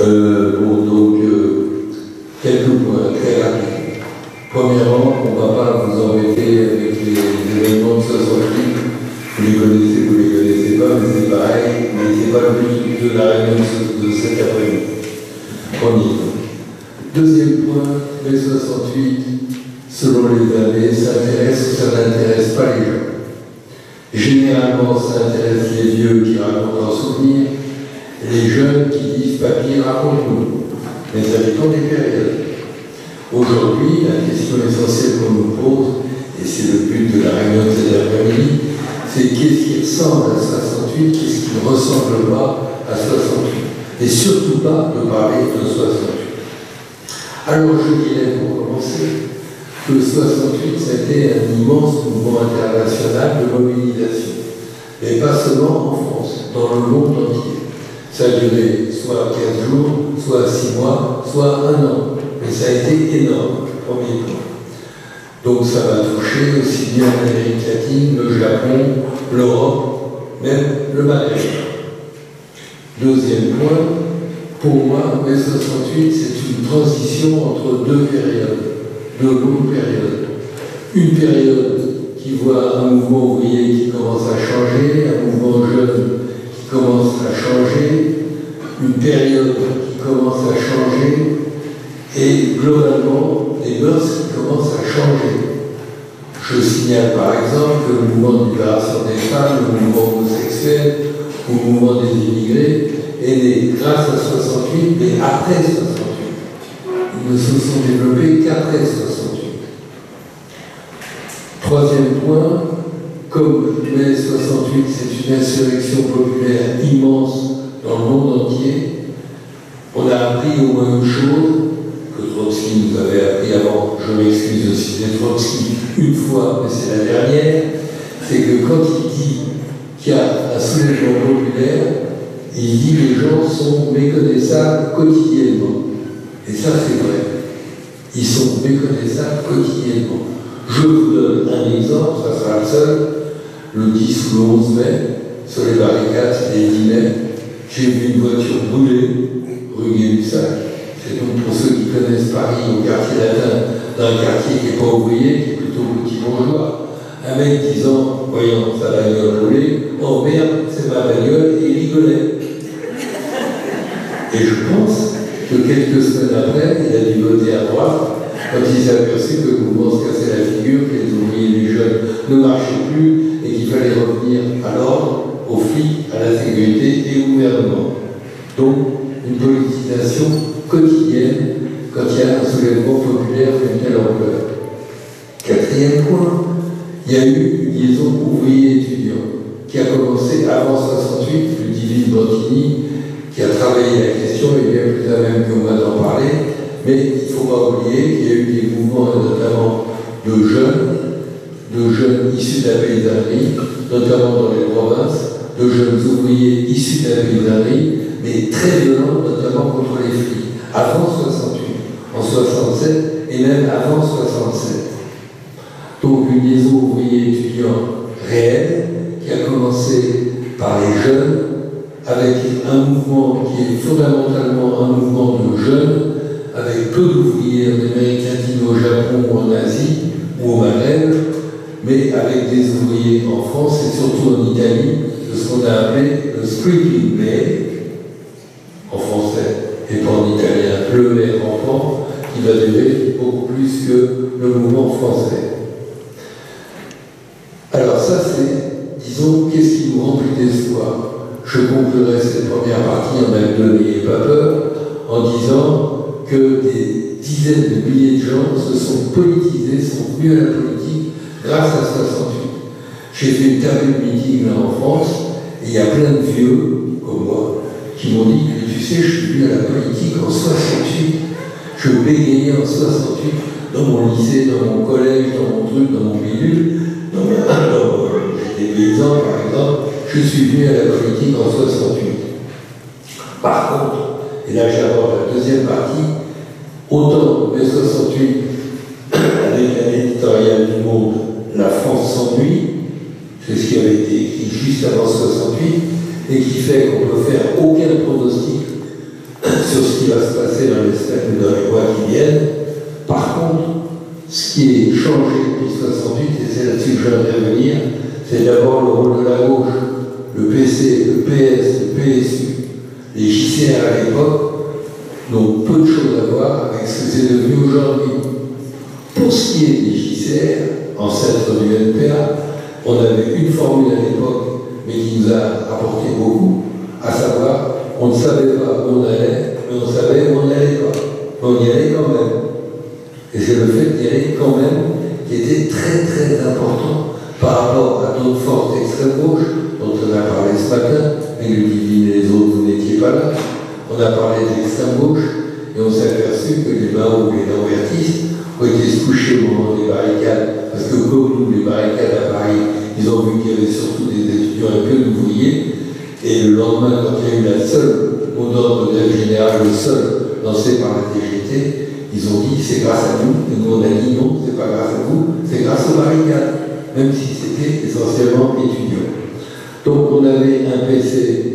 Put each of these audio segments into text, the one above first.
Euh, bon, donc, euh, quelques points très rapides. Premièrement, on ne va pas vous embêter avec les événements de 68. Vous les connaissez, vous les connaissez pas, mais c'est pareil. Mais ce n'est pas le but de la réunion de cet après-midi. Premier. Deuxième point, mai 68, selon les années, s'intéresse ou ça n'intéresse pas les gens. Généralement, ça intéresse les vieux qui racontent leurs souvenirs, les jeunes qui disent papy, raconte-nous. Mais ça dépend des périodes. Aujourd'hui, la question essentielle qu'on nous pose, et c'est le but de la réunion de cet après-midi, c'est qu'est-ce qui ressemble à 68, qu'est-ce qui ne ressemble pas à 68. Et surtout pas de parler de 68. Alors je dirais pour commencer que 68, c'était un immense mouvement international de mobilisation. Et pas seulement en France, dans le monde entier. Ça a duré soit 15 jours, soit 6 mois, soit un an. Mais ça a été énorme, premier point. Donc ça va toucher aussi bien l'Amérique latine, le Japon, l'Europe, même le Maghreb. Deuxième point, pour moi, mai 68, c'est une transition entre deux périodes, deux longues périodes. Une période qui voit un mouvement ouvrier qui commence à changer, un mouvement jeune commence à changer, une période qui commence à changer, et globalement, des mœurs qui commencent à changer. Je signale par exemple que le mouvement de libération des femmes, le mouvement homosexuel, le mouvement des immigrés, est né grâce à 68, mais après 68. Ils ne se sont développés qu'après 68. Troisième point, comme mai 68, c'est une insurrection populaire immense dans le monde entier, on a appris au moins une chose que Trotsky nous avait appris avant, je m'excuse aussi de Trotsky une fois, mais c'est la dernière, c'est que quand il dit qu'il y a un soulèvement populaire, il dit que les gens sont méconnaissables quotidiennement. Et ça, c'est vrai. Ils sont méconnaissables quotidiennement. Je vous donne un exemple, ça sera le seul. Le 10 ou le 11 mai, sur les barricades, c'était 10 mai, j'ai vu une voiture brûler rue Gay-Lussac. C'est donc pour ceux qui connaissent Paris au quartier latin, d'un quartier qui n'est pas ouvrier, qui est plutôt petit bourgeois. Un mec disant, voyant sa bagnole rouler, oh merde, c'est ma bagnole, et il rigolait. Et je pense que quelques semaines après, il a dû voter à droite quand il s'est aperçu que le mouvement se cassait la figure, que les ouvriers les jeunes ne marchaient plus et qu'il fallait revenir à l'ordre, aux flics, à la sécurité et au gouvernement. Donc, une politisation quotidienne quand il y a un soulèvement populaire d'une telle ampleur. Quatrième point, il y a eu une liaison ouvrier-étudiant qui a commencé avant 68, le divine Bottini, qui a travaillé la question, et bien plus à même que moi d'en parler, mais il ne faut pas oublier qu'il y a eu des mouvements, notamment de jeunes, de jeunes issus de la paysannerie, notamment dans les provinces, de jeunes ouvriers issus de la paysannerie, mais très violents, notamment contre les flics, avant 68, en 67 et même avant 67. Donc une liaison ouvrier-étudiant réelle qui a commencé par les jeunes avec un mouvement qui est fondamentalement un mouvement de jeunes, avec peu d'ouvriers en Amérique latine, au Japon ou en Asie ou au Maghreb, mais avec des ouvriers en France et surtout en Italie, de ce qu'on a appelé le Screaming May, en français et pas en italien, le mai rampant, qui va durer beaucoup plus que le mouvement français. Alors ça c'est, disons, qu'est-ce qui nous remplit d'espoir? Je conclurai cette première partie en même temps, n'ayez pas peur, en disant que des dizaines de milliers de gens se sont politisés, sont venus à la politique grâce à 68. J'ai fait une table de meeting là en France, et il y a plein de vieux, comme moi, qui m'ont dit que tu sais, je suis venu à la politique en 68, je bégayais en 68 dans mon lycée, dans mon collège, dans mon truc, dans mon milieu, dans, dans, j'étais paysan par exemple, je suis venu à la politique en 68. Par contre, et là j'aborde la deuxième partie, autant mai 68, avec un éditorial du Monde, La France s'ennuie, c'est ce qui avait été écrit juste avant 68, et qui fait qu'on ne peut faire aucun pronostic qui va se passer dans les semaines dans les mois qui viennent. Par contre, ce qui est changé depuis 68, et c'est là-dessus que je vais revenir, c'est d'abord le rôle de la gauche, le PC, le PS, le PSU, les JCR à l'époque n'ont peu de choses à voir avec ce que c'est devenu aujourd'hui. Pour ce qui est des JCR, ancêtres du NPA, on avait une formule à l'époque, mais qui nous a apporté beaucoup, à savoir, on ne savait pas où on allait, mais on savait où on n'allait pas. Mais on y allait quand même. Et c'est le fait d'y aller quand même qui était très très important par rapport à d'autres forces d'extrême gauche dont on a parlé ce matin, mais le divine et les autres, vous n'étiez pas là. On a parlé de l'extrême gauche et on s'est aperçu que les Mao et les ont été coucher au moment des barricades, parce que comme nous, les barricades à Paris, ils ont vu qu'il y avait surtout des étudiants un peu d'ouvriers, et le lendemain, quand il y a eu la seule mot d'ordre de général, le seul lancé par la DGT, ils ont dit c'est grâce à nous, et nous on a dit non, c'est pas grâce à vous, c'est grâce aux barricades, même si c'était essentiellement étudiant. Donc on avait un PC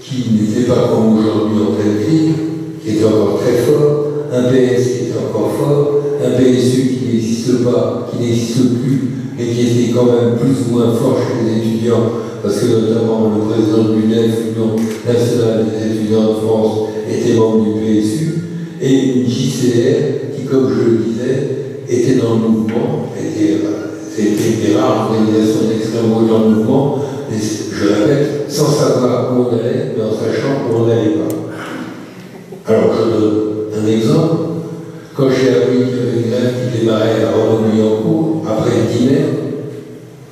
qui n'était pas comme aujourd'hui en pleine crise, qui était encore très fort, un PS qui était encore fort, un PSU qui n'existe pas, qui n'existe plus, mais qui était quand même plus ou moins fort chez les étudiants, parce que notamment le président du l'UNEF, l'Union nationale des étudiants de France, était membre du PSU, et une JCR qui, comme je le disais, était dans le mouvement, c'était une rares organisations d'extrême dans le mouvement, mais je répète, sans savoir où on allait, mais en sachant où on n'allait pas. Alors je donne un exemple. Quand j'ai appris qui démarrait à Renaud-Billancourt, après le dîner,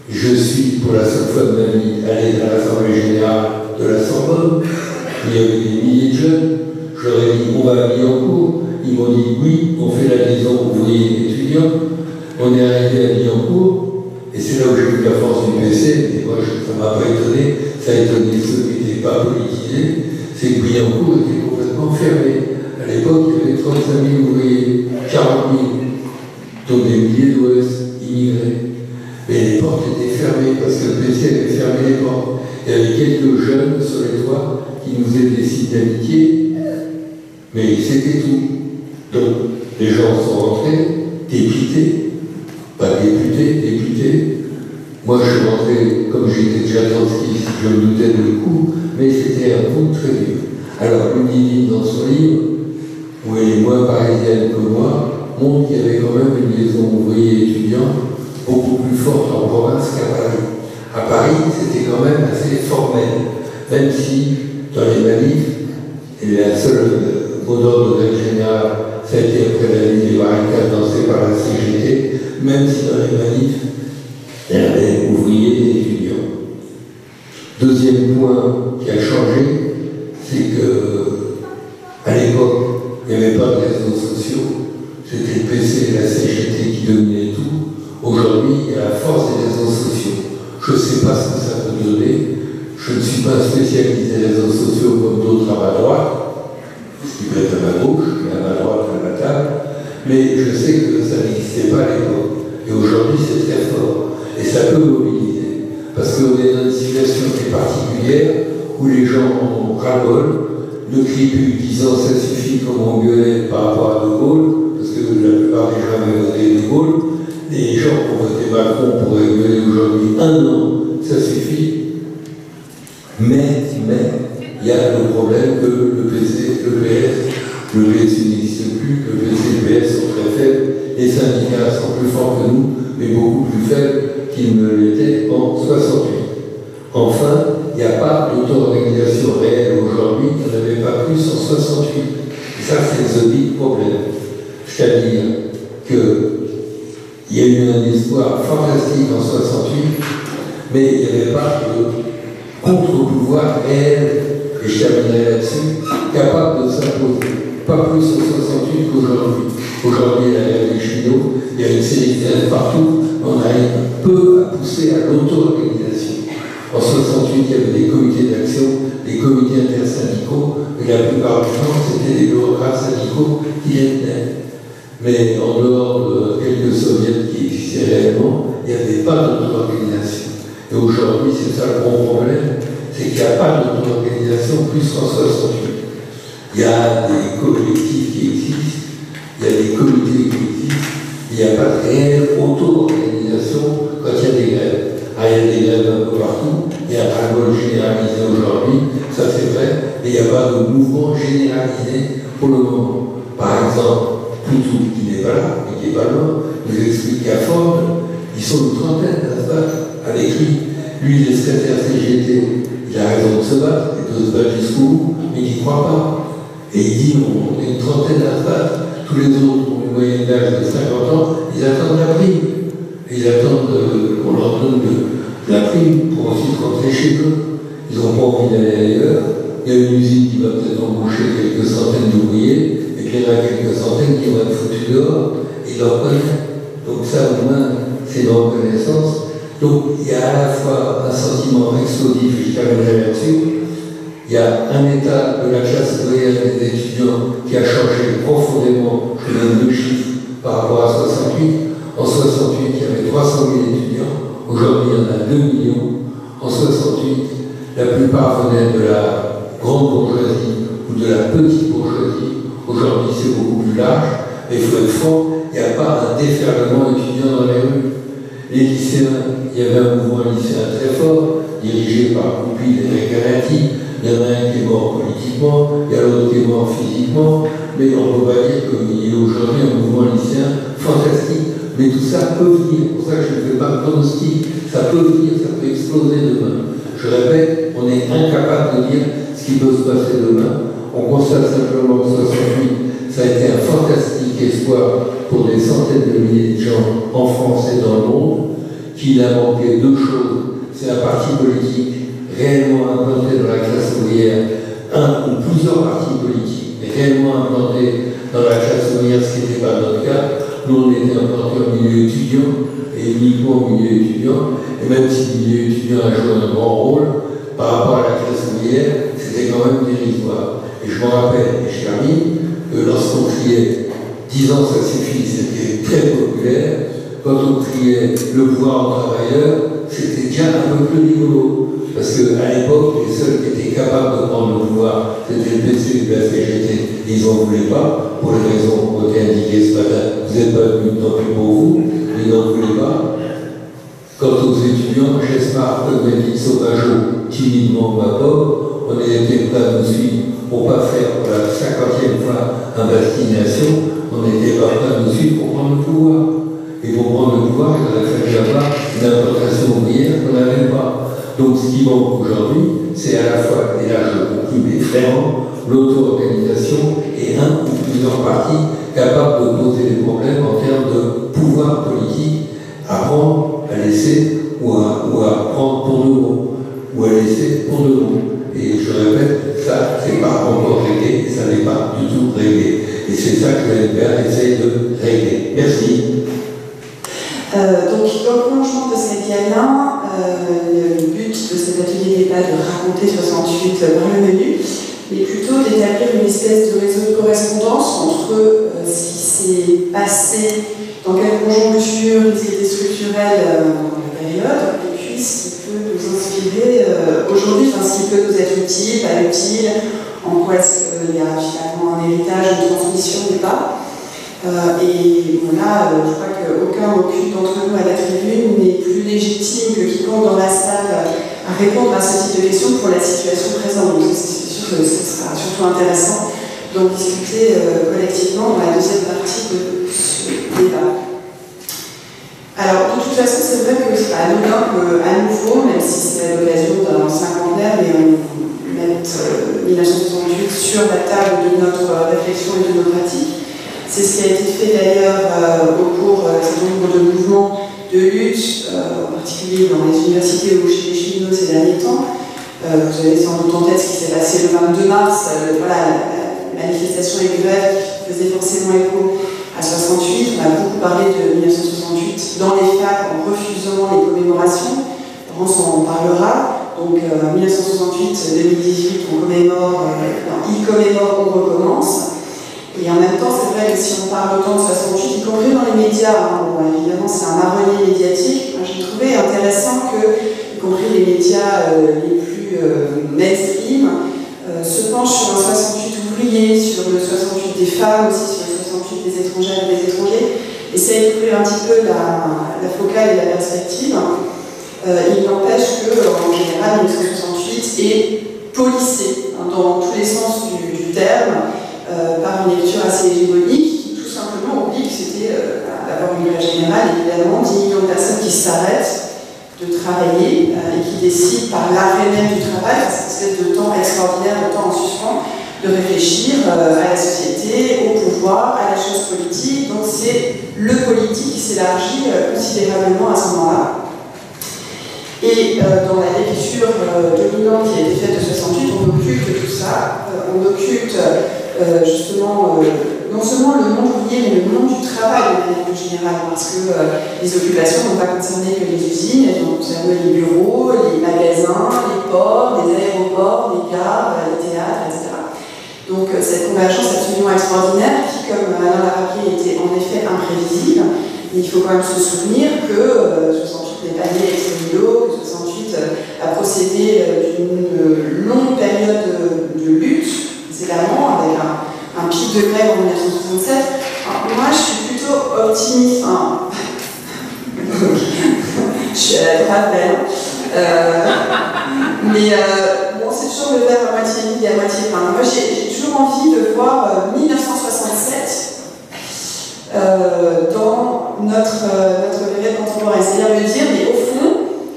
je suis pour la seule fois de ma vie allé à l'Assemblée Générale de la Sorbonne. Il y avait des milliers de jeunes. Je leur ai dit, on va à Billancourt. Ils m'ont dit, oui, on fait la liaison ouvrier étudiant. On est arrivé à Billancourt. Et c'est là où j'ai vu la force du PC. Et moi, ça ne m'a pas étonné. Ça a étonné ceux qui n'étaient pas politisés. C'est que Billancourt était complètement fermé. À l'époque, il y avait 35 000 ouvriers, 40 000, dont des milliers d'Ouest immigrés. Mais les portes étaient fermées parce que le PC avait fermé les portes. Il y avait quelques jeunes sur les toits qui nous faisaient des sites d'amitié, mais c'était tout. Donc, les gens sont rentrés, dépités, pas députés, députés. Moi, je suis rentré, comme j'étais déjà trotskiste, je me doutais de coup, mais c'était un coup très dur. Alors, Ludivine, dans son livre, où elle est moins parisienne que moi, montre qu'il y avait quand même une liaison ouvrier-étudiant beaucoup plus forte en province qu'à Paris. À Paris, c'était quand même assez formel, même si dans les manifs, la seule mot d'ordre de général, ça a été après la ligne des barricades par la CGT, même si dans les manifs, il y avait ouvriers et étudiants. Deuxième point qui a changé, c'est que à l'époque, il n'y avait pas de réseaux sociaux, c'était le PC et la CGT qui dominaient tout. Aujourd'hui, il y a la force des réseaux sociaux. Je ne sais pas ce que ça peut donner. Je ne suis pas spécialisé réseaux sociaux comme d'autres à ma droite ce qui peut être à ma gauche, à ma droite, à ma table, mais je sais que ça n'existait pas à l'époque. Et aujourd'hui, c'est très fort. Et ça peut mobiliser. Parce qu'on est dans une situation très particulière où les gens ras-le-bol, ne crient plus disant ça suffit comme on gueulait par rapport à De Gaulle, gens avaient voté De Gaulle. Les gens qui ont voté Macron pourraient gueuler aujourd'hui un an, ça suffit. Mais, mais, il y a le problème que le PC, le PS, le PS n'existe plus, le PC et le PS sont très faibles, les syndicats sont plus forts que nous, mais beaucoup plus faibles qu'ils ne c'est centaines qui vont être foutus dehors, et ils leur Donc ça, au moins, c'est une reconnaissance. Donc il y a à la fois un sentiment explosif, je terminerai là-dessus, il y a un état de la classe moyenne des étudiants qui a changé profondément, je donne deux chiffres par rapport à 68. En 68, il y avait 300 000 étudiants, aujourd'hui il y en a 2 millions. En 68, la plupart venaient de la grande bourgeoisie ou de la petite bourgeoisie. Aujourd'hui c'est beaucoup plus large, mais il faut être franc, il n'y a pas un déferlement étudiant dans les rues. Les lycéens, il y avait un mouvement lycéen très fort, dirigé par Goupil et Recanati. Il y en a un qui est mort politiquement, il y a l'autre qui est mort physiquement, mais on ne peut pas dire qu'il y a aujourd'hui un mouvement lycéen fantastique. Mais tout ça peut venir, pour ça que je ne fais pas de pronostic, ça peut venir, ça peut exploser demain. Je répète, on est incapable de dire ce qui peut se passer demain. On constate simplement que 68, ça a été un fantastique espoir pour des centaines de milliers de gens en France et dans le monde qu'il a manqué deux choses. C'est un parti politique réellement implanté dans la classe ouvrière, un ou plusieurs partis politiques, réellement implantés dans la classe ouvrière, ce qui n'était pas notre cas. Nous, on était implantés au milieu étudiant, et uniquement au milieu étudiant, et même si le milieu étudiant a joué un grand rôle, par rapport à la classe ouvrière, c'était quand même dérisoire. Et je me rappelle, et je termine, que lorsqu'on criait 10 ans ça suffit, c'était très populaire, quand on criait le pouvoir aux travailleurs, c'était déjà un peu plus rigolo. Parce qu'à l'époque, les seuls qui étaient capables de prendre le pouvoir, c'était le PC et la CGT. Ils n'en voulaient pas, pour les raisons qui ont été indiquées ce matin. Vous n'êtes pas venus tant pis pour vous, ils n'en voulaient pas. Quant aux étudiants, j'espère que dit Sauvageau, timidement ma pauvre, on était prêts à nous suivre pour ne pas faire pour la cinquantième fois un bastination, on était à nous suivre pour prendre le pouvoir. Et pour prendre le pouvoir, il aurait fallu avoir une implantation ouvrière qu'on n'avait pas. Donc ce qui manque aujourd'hui, c'est à la fois, et là je conclue, mais vraiment, l'auto-organisation et un ou plusieurs partis capables de poser des problèmes en termes de pouvoir politique à prendre, à laisser ou à, prendre pour de bon, ou à laisser pour de. Et je répète, ça, c'est pas encore réglé, ça n'est pas du tout réglé. Et c'est ça que l'NPR essaye de régler. Merci. Euh, donc, le prolongement de cette diana, euh, le but de cet atelier n'est pas de raconter 68 dans le menu, mais plutôt d'établir une espèce de réseau de correspondance entre euh, ce qui s'est passé, dans quelle conjoncture, les idées structurelles dans la période, ce qui peut nous inspirer aujourd'hui, enfin, ce qui peut nous être utile, pas utile, en quoi est-ce qu'il y a finalement un héritage, une transmission ou pas. Euh, et là, euh, je crois qu'aucun, aucune d'entre nous à la tribune n'est plus légitime que quiconque dans la salle à répondre à ce type de questions pour la situation présente. Donc c'est sûr que ce sera surtout intéressant d'en discuter euh, collectivement dans la deuxième partie de ce débat. Alors, de toute façon, c'est vrai que c'est pas nouveau, même si c'est l'occasion d'un cinquantenaire, mais on mette 1968 sur la table de notre réflexion et de nos pratiques. C'est ce qui a été fait d'ailleurs euh, au cours d'un certain nombre de mouvements de lutte, euh, en particulier dans les universités ou chez les cheminots ces derniers temps. Euh, vous avez sans doute en tête ce qui s'est passé le 22 mars, voilà, la manifestation et grève faisait forcément écho à 68. On a beaucoup parlé de 1968 dans les facs en refusant les commémorations. Laurence en parlera. Donc 1968-2018, on commémore, il commémore, on recommence. Et en même temps, c'est vrai que si on parle autant de 68, y compris dans les médias, hein, évidemment c'est un marronnier médiatique, j'ai trouvé intéressant que, y compris les médias euh, les plus euh, mainstream, euh, se penchent sur un 68 ouvriers, sur le 68 des femmes, aussi sur le 68 des étrangères et des étrangers. Essayer de un petit peu la, focale et la perspective. Euh, il n'empêche qu'en général, 1968 est policé hein, dans tous les sens du, terme euh, par une lecture assez hégémonique qui tout simplement oublie que c'était euh, d'abord une règle générale, évidemment, 10 millions de personnes qui s'arrêtent de travailler et qui décident par l'arrêt même du travail, cette espèce de temps extraordinaire, de temps en suspens, de réfléchir à la société, au pouvoir, à la chose politique. Donc c'est le politique qui s'élargit considérablement à ce moment-là. Et euh, dans la lecture euh, dominante qui a été faite de 68, on occulte tout ça, euh, on occulte justement non seulement le monde ouvrier, mais le monde du travail de manière générale, parce que les occupations n'ont pas concerné que les usines, elles ont concerné les bureaux, les magasins, les ports, les aéroports, les gares, les théâtres, etc. Donc cette convergence absolument extraordinaire qui, comme Alain l'a rappelé, était en effet imprévisible, il faut quand même se souvenir que 68 n'est pas né que 68 a procédé euh, d'une longue période de, lutte, précédemment, avec un, pic de grève en 1967. moi, je suis plutôt optimiste. je suis à la droite euh, mais euh, c'est toujours le verre à moitié vide et à moitié plein. Moi, j'ai toujours envie de voir 1967 dans notre, notre période contemporaine. C'est-à-dire de dire, mais au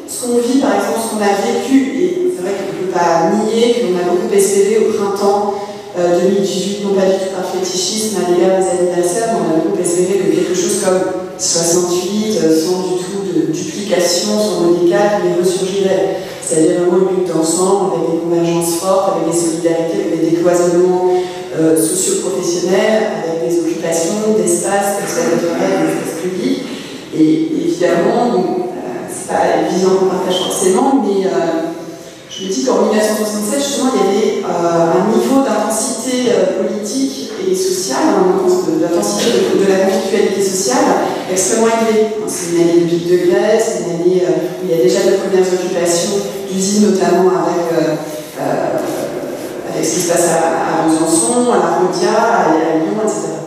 ce qu'on vit, par exemple, ce qu'on a vécu, et c'est vrai qu'on ne peut pas nier qu'on a beaucoup espéré au printemps 2018, euh, non pas du tout par fétichisme à l'égard des anniversaires, mais on a beaucoup espéré que quelque chose comme 68, euh, sans du tout de duplication, sans modicale, mais ressurgirait. C'est-à-dire vraiment une lutte d'ensemble, avec des convergences fortes, avec des solidarités, avec des décloisonnements euh, socio-professionnels, avec des occupations d'espaces personnels, d'espaces publics. Et évidemment, pas la vision qu'on partage forcément, mais euh, je dis qu'en 1967, justement, il y avait euh, un niveau d'intensité euh, politique et sociale, d'intensité de, la conflictualité sociale extrêmement élevé. C'est une année de pic de grève, c'est une année où il y a déjà de premières occupations d'usines, notamment avec, avec ce qui se passe à, Besançon, à La Rodia, à, Lyon, etc.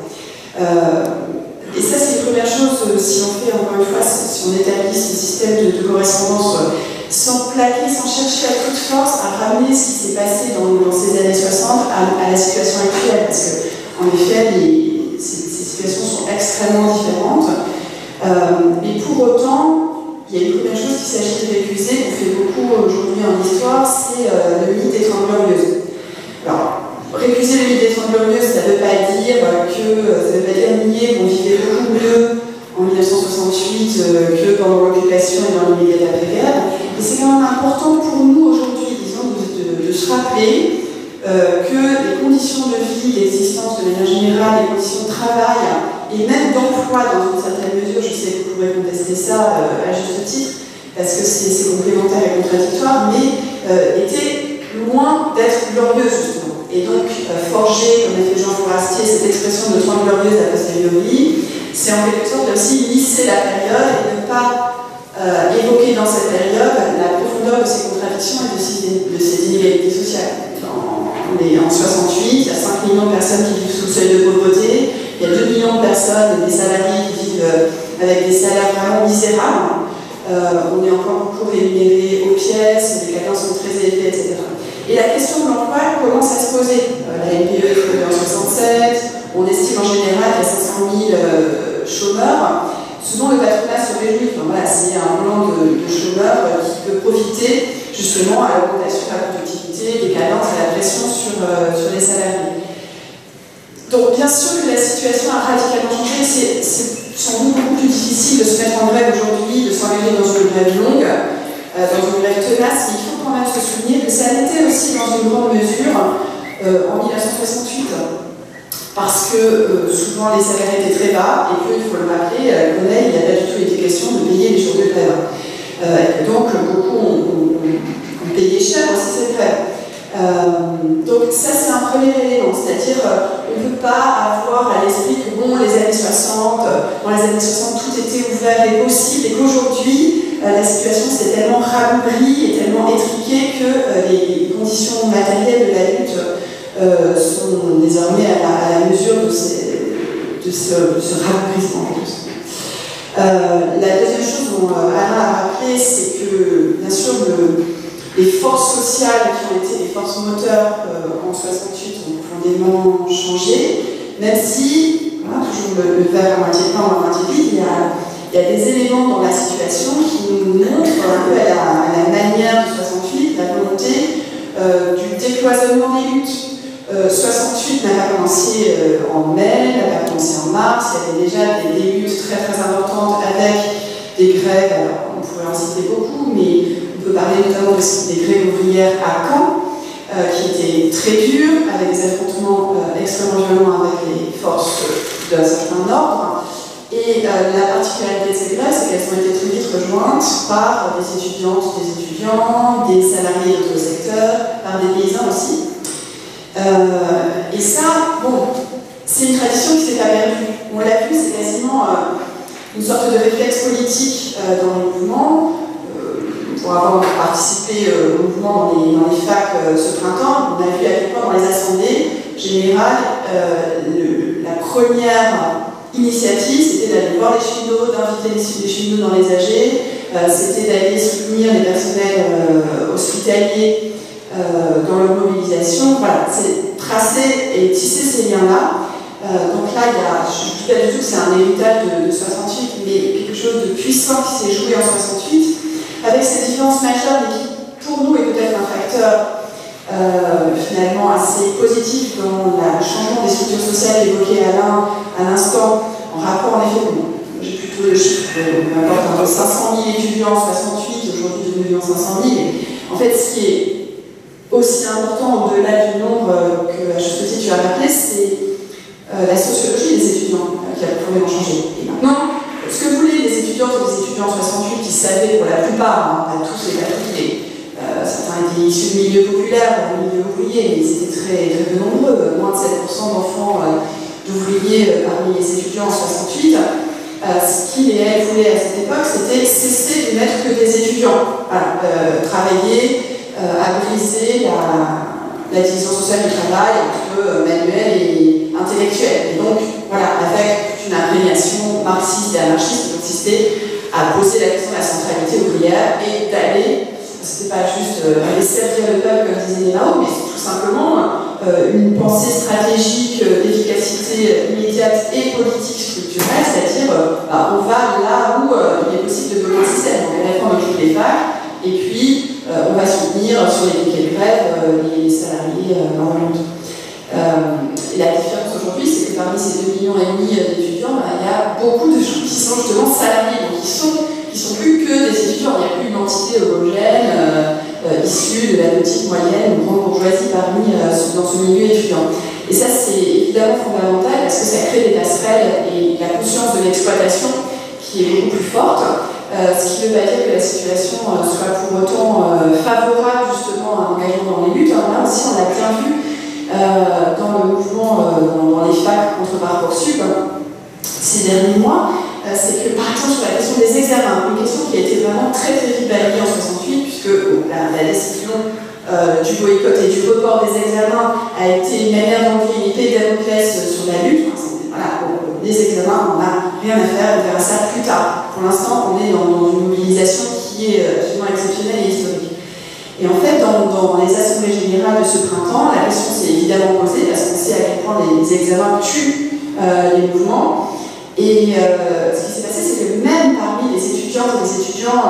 Et ça, c'est une première chose, euh, si on fait, encore une fois, si on établit ce système de, correspondance euh, sans plaquer, sans chercher à toute force à ramener ce qui s'est passé dans, ces années 60 à, la situation actuelle. Parce qu'en effet, ces, situations sont extrêmement différentes. Euh, et pour autant, il y a une première chose qu'il s'agit de récuser, qu'on fait beaucoup aujourd'hui en histoire, c'est le mythe des Trente Glorieuses. Alors, Récuser le mythe des Trente Glorieuses, ça ne veut pas dire que, ça veut pas dire nier qu'on vivait beaucoup mieux en 1968 euh, que pendant l'occupation et dans l'immédiat après-guerre. Et c'est quand même important pour nous aujourd'hui, disons, de, se rappeler euh, que les conditions de vie, d'existence de manière générale, les conditions de travail et même d'emploi dans une certaine mesure, je sais que vous pourrez contester ça euh, à juste titre, parce que c'est complémentaire et contradictoire, mais étaient loin d'être glorieuses et donc euh, forger, comme a fait Jean Fourastier, cette expression de Trente glorieuse à posteriori, c'est en quelque sorte aussi lisser la période et ne pas euh, évoquer dans cette période la profondeur de ces contradictions et de ces, inégalités sociales. on est en 68, il y a 5 millions de personnes qui vivent sous le seuil de pauvreté, il y a 2 millions de personnes, des salariés qui vivent euh, avec des salaires vraiment misérables. on est encore beaucoup rémunérés aux pièces, les cadences sont très élevées, etc. Et la question de l'emploi commence à se poser. Euh, la NPE est en 67, on estime en général qu'il y a 500 000 euh, chômeurs, ce dont le patronat se réjouit. Enfin, voilà, c'est un plan de, chômeurs euh, qui peut profiter justement à l'augmentation de la productivité, des cadences, à la pression sur, sur les salariés. Donc bien sûr que la situation a radicalement changé, c'est sans doute beaucoup plus difficile de se mettre en grève aujourd'hui, de s'engager dans une grève longue. Euh, dans une grève tenace, mais il faut quand même se souvenir que ça l'était aussi dans une grande mesure euh, en 1968 parce que euh, souvent les salaires étaient très bas et qu'il faut le rappeler, à il n'y a pas du tout été question de payer les jours de grève. donc beaucoup ont, payé cher aussi cette grève. donc ça c'est un premier élément, c'est-à-dire on ne peut pas avoir à l'esprit que bon les années 60, dans les années 60 tout était ouvert et possible et qu'aujourd'hui euh, la situation s'est tellement rabougrie et tellement étriquée que euh, les conditions matérielles de la lutte sont désormais à la, mesure de, ce, ce raccourcissement. la deuxième chose dont Alain a rappelé, c'est que, bien sûr, les forces sociales qui ont été les forces moteurs en 68 ont profondément changé, même si, toujours le, verre à moitié plein ou à moitié vide, il y a des éléments dans la situation qui nous montrent un peu à la, manière de 68 la volonté euh, du décloisonnement des luttes. 68 euh, n'a pas commencé euh, en mai, n'a pas commencé en mars, il y avait déjà des, luttes très très importantes avec des grèves, on pourrait en citer beaucoup, mais on peut parler notamment des, grèves ouvrières à Caen, qui étaient très dures, avec des affrontements extrêmement violents avec les forces d'un certain ordre. Et euh, la particularité de ces grèves, c'est qu'elles ont été très vite rejointes par des étudiantes, des étudiants, des salariés d'autres secteurs, par des paysans aussi. Euh, et ça, bon, c'est une tradition qui s'est perdue. On l'a vu, c'est quasiment euh, une sorte de réflexe politique dans le mouvement. pour avoir participé au mouvement dans les, facs ce printemps, on a vu à point dans les assemblées générales, la première initiative, c'était d'aller voir les cheminots, d'inviter les, cheminots dans les euh, c'était d'aller soutenir les personnels euh, hospitaliers euh, dans leur mobilisation. Voilà, c'est tracer et tisser ces liens-là. donc là, il y a, je ne dis pas du tout que c'est un héritage de, 68, mais quelque chose de puissant qui s'est joué en 68, avec ces différences majeures, mais qui, pour nous, est peut-être un facteur finalement assez positif dans le changement des structures sociales évoquées à l'instant, en rapport en effet, j'ai plutôt le chiffre, on apporte entre 500 000 étudiants en 68, aujourd'hui 2 500 000. En fait, ce qui est aussi important au-delà du nombre que, à juste titre, tu as rappelé, c'est euh, la sociologie des étudiants euh, qui a profondément changé. Et maintenant, ce que voulaient les étudiantes et les étudiants en 68 qui savaient pour la plupart, hein, pas tous et pas euh, certains étaient issus de milieux populaires, de milieux ouvriers, mais ils étaient très, très nombreux, moins de 7% d'enfants d'ouvriers euh, parmi les étudiants en 68, euh, ce qu'il et elle voulaient à cette époque, c'était cesser de n'être que des étudiants, euh, travailler à briser la, division sociale du travail entre manuel et intellectuel. Et donc, voilà, avec une imprégnation marxiste et anarchiste consistait à poser la question de la centralité ouvrière et d'aller, c'était pas juste aller servir le peuple comme disait Mao, mais tout simplement euh, une pensée stratégique euh, d'efficacité immédiate et politique structurelle, c'est-à-dire euh, bah, on va là où il est possible de système, on va réformer toutes les facs, et puis on va soutenir sur les piquets grève les salariés le monde. et la différence aujourd'hui, c'est que parmi ces 2,5 millions d'étudiants, bah, il y a beaucoup de gens qui sont justement salariés, donc qui sont, qui sont plus que des étudiants, il n'y a plus une entité homogène euh, issus de la petite, moyenne ou grande bourgeoisie parmi, euh, dans ce milieu étudiant. Et ça, c'est évidemment fondamental parce que ça crée des passerelles et la conscience de l'exploitation qui est beaucoup plus forte. Euh, ce qui ne veut pas dire que la situation soit pour autant favorable justement à l'engagement dans les luttes. là aussi, on l'a bien vu dans le mouvement, dans, les facs contre Parcoursup ces derniers mois, c'est que par exemple sur la question des examens, une question qui a été vraiment très très vite balayée en 68, puisque la, décision euh, du boycott et du report des examens a été une manière d'enlever une épée sur la lutte. Examens, on n'a rien à faire, on verra ça plus tard. Pour l'instant, on est dans, une mobilisation qui est euh, absolument exceptionnelle et historique. Et en fait, dans, les assemblées générales de ce printemps, la question s'est évidemment posée parce qu'on sait à quel point les, examens tuent euh, les mouvements. Et ce qui s'est passé, c'est que même parmi les étudiantes et les étudiants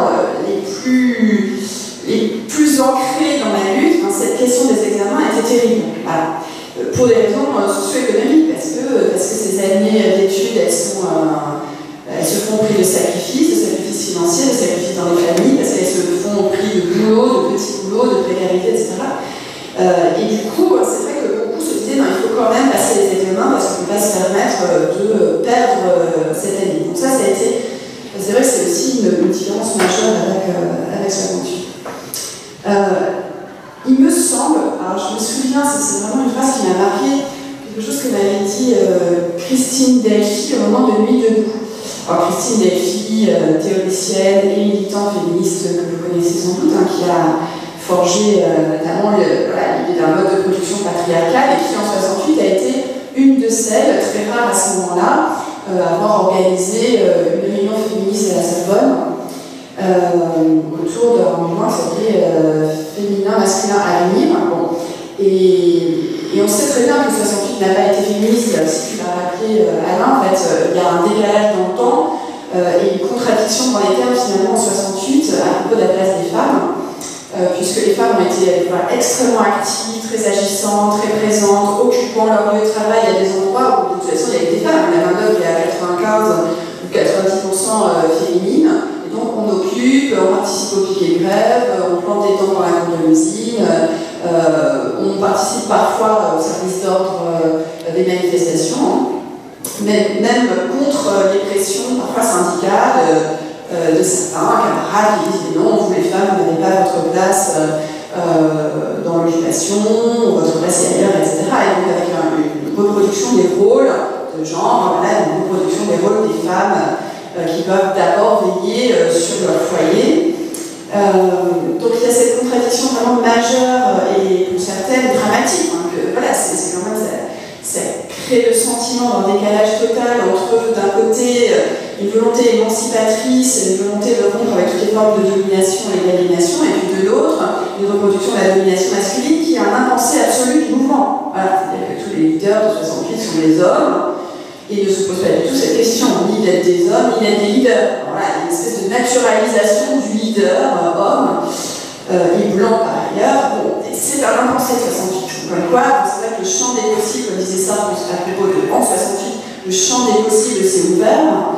les plus les plus ancrés dans la lutte, cette question des examens était terrible. Euh, pour des raisons euh, socio-économiques, parce que, euh, ces années d'études, elles, elles se font au prix de sacrifices, de sacrifices financiers, de sacrifices dans les familles, parce qu'elles se font au prix de boulot, de petits boulots, de précarité, etc. et du coup, c'est vrai que beaucoup se disaient, il faut quand même passer les examens parce qu'on ne peut pas se permettre de perdre cette année. Donc ça, c'est vrai que c'est aussi une, différence majeure avec, avec ce contenu. Euh, il me semble, alors je me souviens, c'est vraiment une phrase qui m'a marqué, quelque chose que m'avait dit euh, Christine Delphi au moment de Nuit debout. Alors Christine Delphi, euh, théoricienne et militante féministe que vous connaissez sans doute, hein, qui a forgé notamment l'idée d'un mode de production patriarcal et qui en 68 a été une de celles, très rare à ce moment-là, à avoir organisé une réunion féministe à la Sorbonne autour d'un mouvement qui s'appelait Féminin, masculin, avenir. Bon. Et, et, on sait très bien que 68 n'a pas été féministe, si tu l'as rappelé Alain, en fait, il y a un décalage dans le temps et une contradiction dans les termes finalement en 68 à propos de la place des femmes. Euh, puisque les femmes ont été extrêmement actives, très agissantes, très présentes, occupant leur lieu de travail à des endroits où de toute façon il y avait des femmes. La main-d'œuvre est à 95 ou 90% euh, féminine. Et donc on occupe, on participe au piquet de grève, on plante des temps dans la cour de l'usine, euh, on participe parfois au service d'ordre des manifestations, mais même contre les pressions parfois syndicales euh, de certains camarades qui disent non, vous les femmes, vous n'avez pas votre place euh, euh, dans l'occupation, votre place est ailleurs, etc. Et donc avec une reproduction des rôles de genre, voilà, une reproduction des rôles des femmes qui peuvent d'abord veiller sur leur foyer. Donc il y a cette contradiction vraiment majeure et pour certaines dramatique. Hein, que, voilà, c'est quand même ça, crée le sentiment d'un décalage total entre d'un côté une volonté émancipatrice, une volonté de rompre avec toutes les formes de domination et d'aliénation, et puis de l'autre, une reproduction de la domination masculine qui a un impensé absolu du mouvement. Voilà, c'est-à-dire que tous les leaders de 68 sont des hommes, et ne se posent pas du tout cette question, ni d'être des hommes, ni d'être des leaders. Voilà, une espèce de naturalisation du leader euh, homme, euh, et blanc par ailleurs. Bon, c'est un impensé de 68. Comme quoi, c'est vrai que le champ des possibles, comme disait ça à propos de en 68, le champ des possibles s'est ouvert.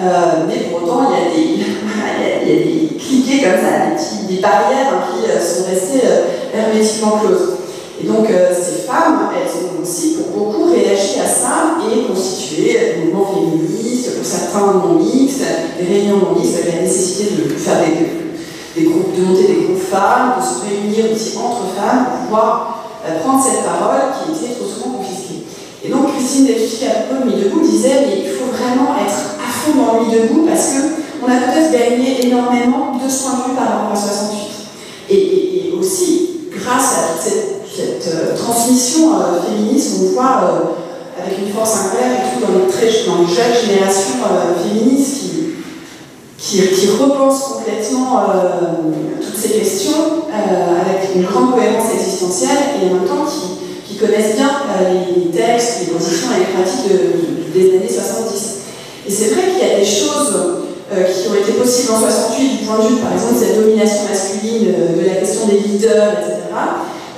Euh, mais pour autant, il y a des, des cliquets comme ça, des, barrières hein, qui euh, sont restées euh, hermétiquement closes. Et donc, ces femmes, elles ont aussi, pour beaucoup, réagi à ça et constitué des mouvements féministes, pour certains non mixtes, des réunions non mixtes, avec la nécessité de faire des, groupes, de monter des groupes femmes, de se réunir aussi entre femmes pour pouvoir prendre cette parole qui était trop souvent confisquée. Et donc, Christine Delphi, à peu mis debout, disait mais il faut vraiment être dans lui debout parce qu'on a peut-être gagné énormément de point de vue par rapport à 68. Et, aussi, grâce à toute cette, euh, transmission euh, féministe, on voit euh, avec une force incroyable, et tout dans les, dans les jeunes générations féministes qui, qui, qui, repensent complètement toutes ces questions avec une grande cohérence existentielle et en même temps qui, connaissent bien les textes, les positions et les pratiques des années 70. Et c'est vrai qu'il y a des choses euh, qui ont été possibles en 68 du point de vue, par exemple, de cette domination masculine, euh, de la question des leaders, etc.,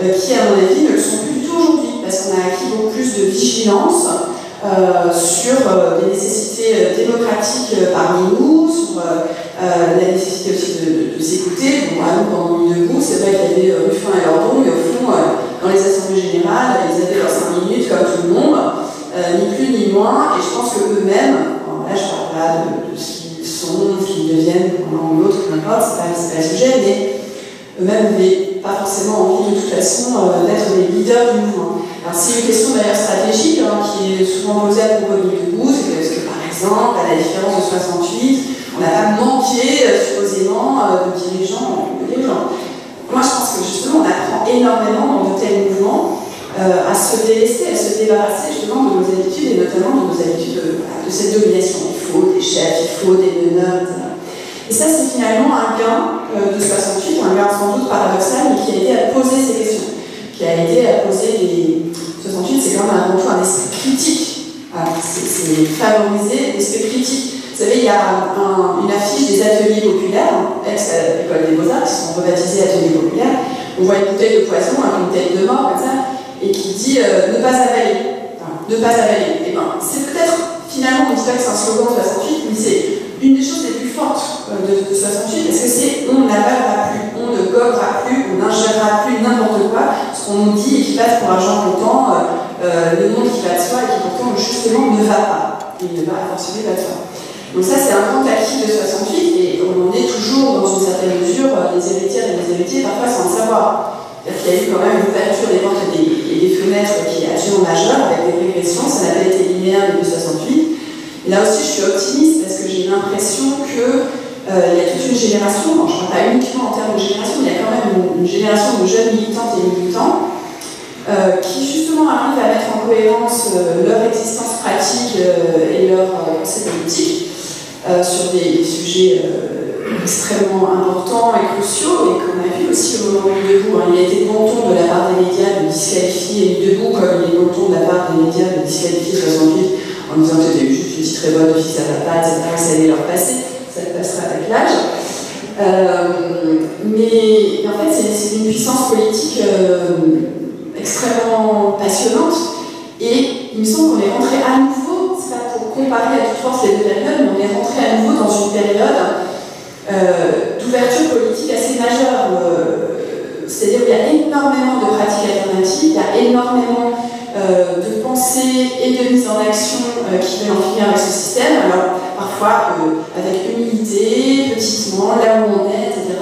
euh, qui, à mon avis, ne le sont plus du tout aujourd'hui, parce qu'on a acquis beaucoup plus de vigilance sur des nécessités démocratiques parmi nous, sur la nécessité aussi de, s'écouter. Bon, par exemple, pendant debout, c'est vrai qu'il y avait Ruffin et Lordon, mais au fond, dans les assemblées générales, ils avaient leurs 5 minutes comme tout le monde, ni plus ni moins, et je pense qu'eux-mêmes, là je parle pas de, ce qu'ils sont, ce qu'ils deviennent l'un ou l'autre, peu importe, c'est pas, le sujet, mais eux-mêmes n'avaient pas forcément envie de toute façon euh, d'être des leaders du mouvement. Alors c'est une question d'ailleurs stratégique hein, qui est souvent posée à propos de debout, c'est parce que par exemple, à la différence de 68, pas manqué euh, supposément euh, de dirigeants de. Moi je pense que justement on apprend énormément dans de tels mouvements euh, à se délaisser, à se débarrasser justement de nos habitudes et notamment de nos habitudes de, cette domination. Il faut des chefs, il faut des meneurs, etc. Et ça, c'est finalement un gain de 68, un gain sans doute paradoxal, mais qui a été à poser ces questions, qui a été à poser les. 68, c'est quand même avant tout un esprit critique. c'est favoriser l'esprit critique. Vous savez, il y a une affiche des ateliers populaires, ex-école des beaux-arts, qui sont rebaptisés ateliers populaires. On voit une bouteille de poisson, une tête de mort, comme ça et qui dit euh, ne pas avaler. ne pas avaler. Et eh ben, c'est peut-être, finalement, on pas que c'est un slogan de 68, mais c'est une des choses les plus fortes euh, de, 68, parce que c'est on n'avalera plus, on ne gobera plus, on n'ingérera plus n'importe quoi, ce qu'on nous dit et qui passe pour argent comptant, euh, le monde qui va de soi et qui pourtant justement ne va pas. Il ne va forcément de soi. Donc ça, c'est un grand acquis de 68 et on en est toujours, dans une certaine mesure, les héritières et les héritiers, parfois sans le savoir. Il y a eu quand même une ouverture des portes et des, fenêtres qui est absolument majeure, avec des régressions, ça n'a pas été linéaire depuis 68. Et là aussi, je suis optimiste parce que j'ai l'impression que il y a toute une génération, je ne parle pas uniquement en termes de génération, mais il y a quand même une, génération de jeunes militantes et militants qui justement arrivent à mettre en cohérence leur existence pratique et leur pensée politique sur des, sujets extrêmement importants et cruciaux et qu'on a vu aussi au moment du debout. Hein. Il a été bon ton de la part des médias de disqualifier du debout comme il est bon ton de la part des médias de disqualifier 68 en disant que c'était juste une petite révolte de fils à papa, etc. Ça allait leur passer, ça passera avec l'âge. Euh, mais en fait, c'est une puissance politique euh, extrêmement passionnante et il me semble qu'on est rentré à comparer à toute force les deux périodes, mais on est rentré à nouveau dans une période euh, d'ouverture politique assez majeure. Euh, c'est-à-dire qu'il y a énormément de pratiques alternatives, il y a énormément euh, de pensées et de mise en action qui veulent en finir avec ce système. Alors, parfois avec humilité, petitement, là où on est, etc.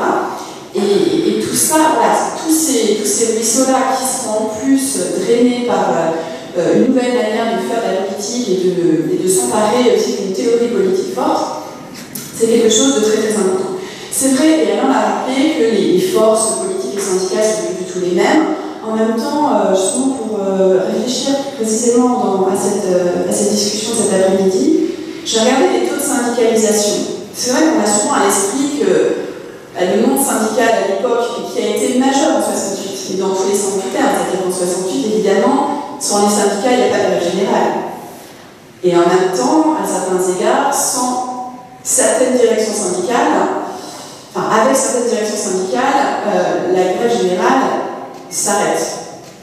Et, tout ça, voilà, tous ces, tous ces ruisseaux-là qui seront en plus drainés par une nouvelle manière de faire de la politique et de, s'emparer aussi d'une théorie politique forte, c'est quelque chose de très très important. C'est vrai, et a rappelé que les, forces politiques et syndicales sont plus du tout les mêmes. En même temps, euh, justement pour euh, réfléchir précisément à, cette, euh, à, cette, discussion cet après-midi, j'ai regardé les taux de syndicalisation. C'est vrai qu'on a souvent à l'esprit que le monde syndical à l'époque, qui a été majeur en 68, et dans tous les sens du terme, c'est-à-dire en 68, évidemment, sans les syndicats, il n'y a pas de grève générale. Et en même temps, à certains égards, sans certaines directions syndicales, enfin avec certaines directions syndicales, euh, la grève générale s'arrête.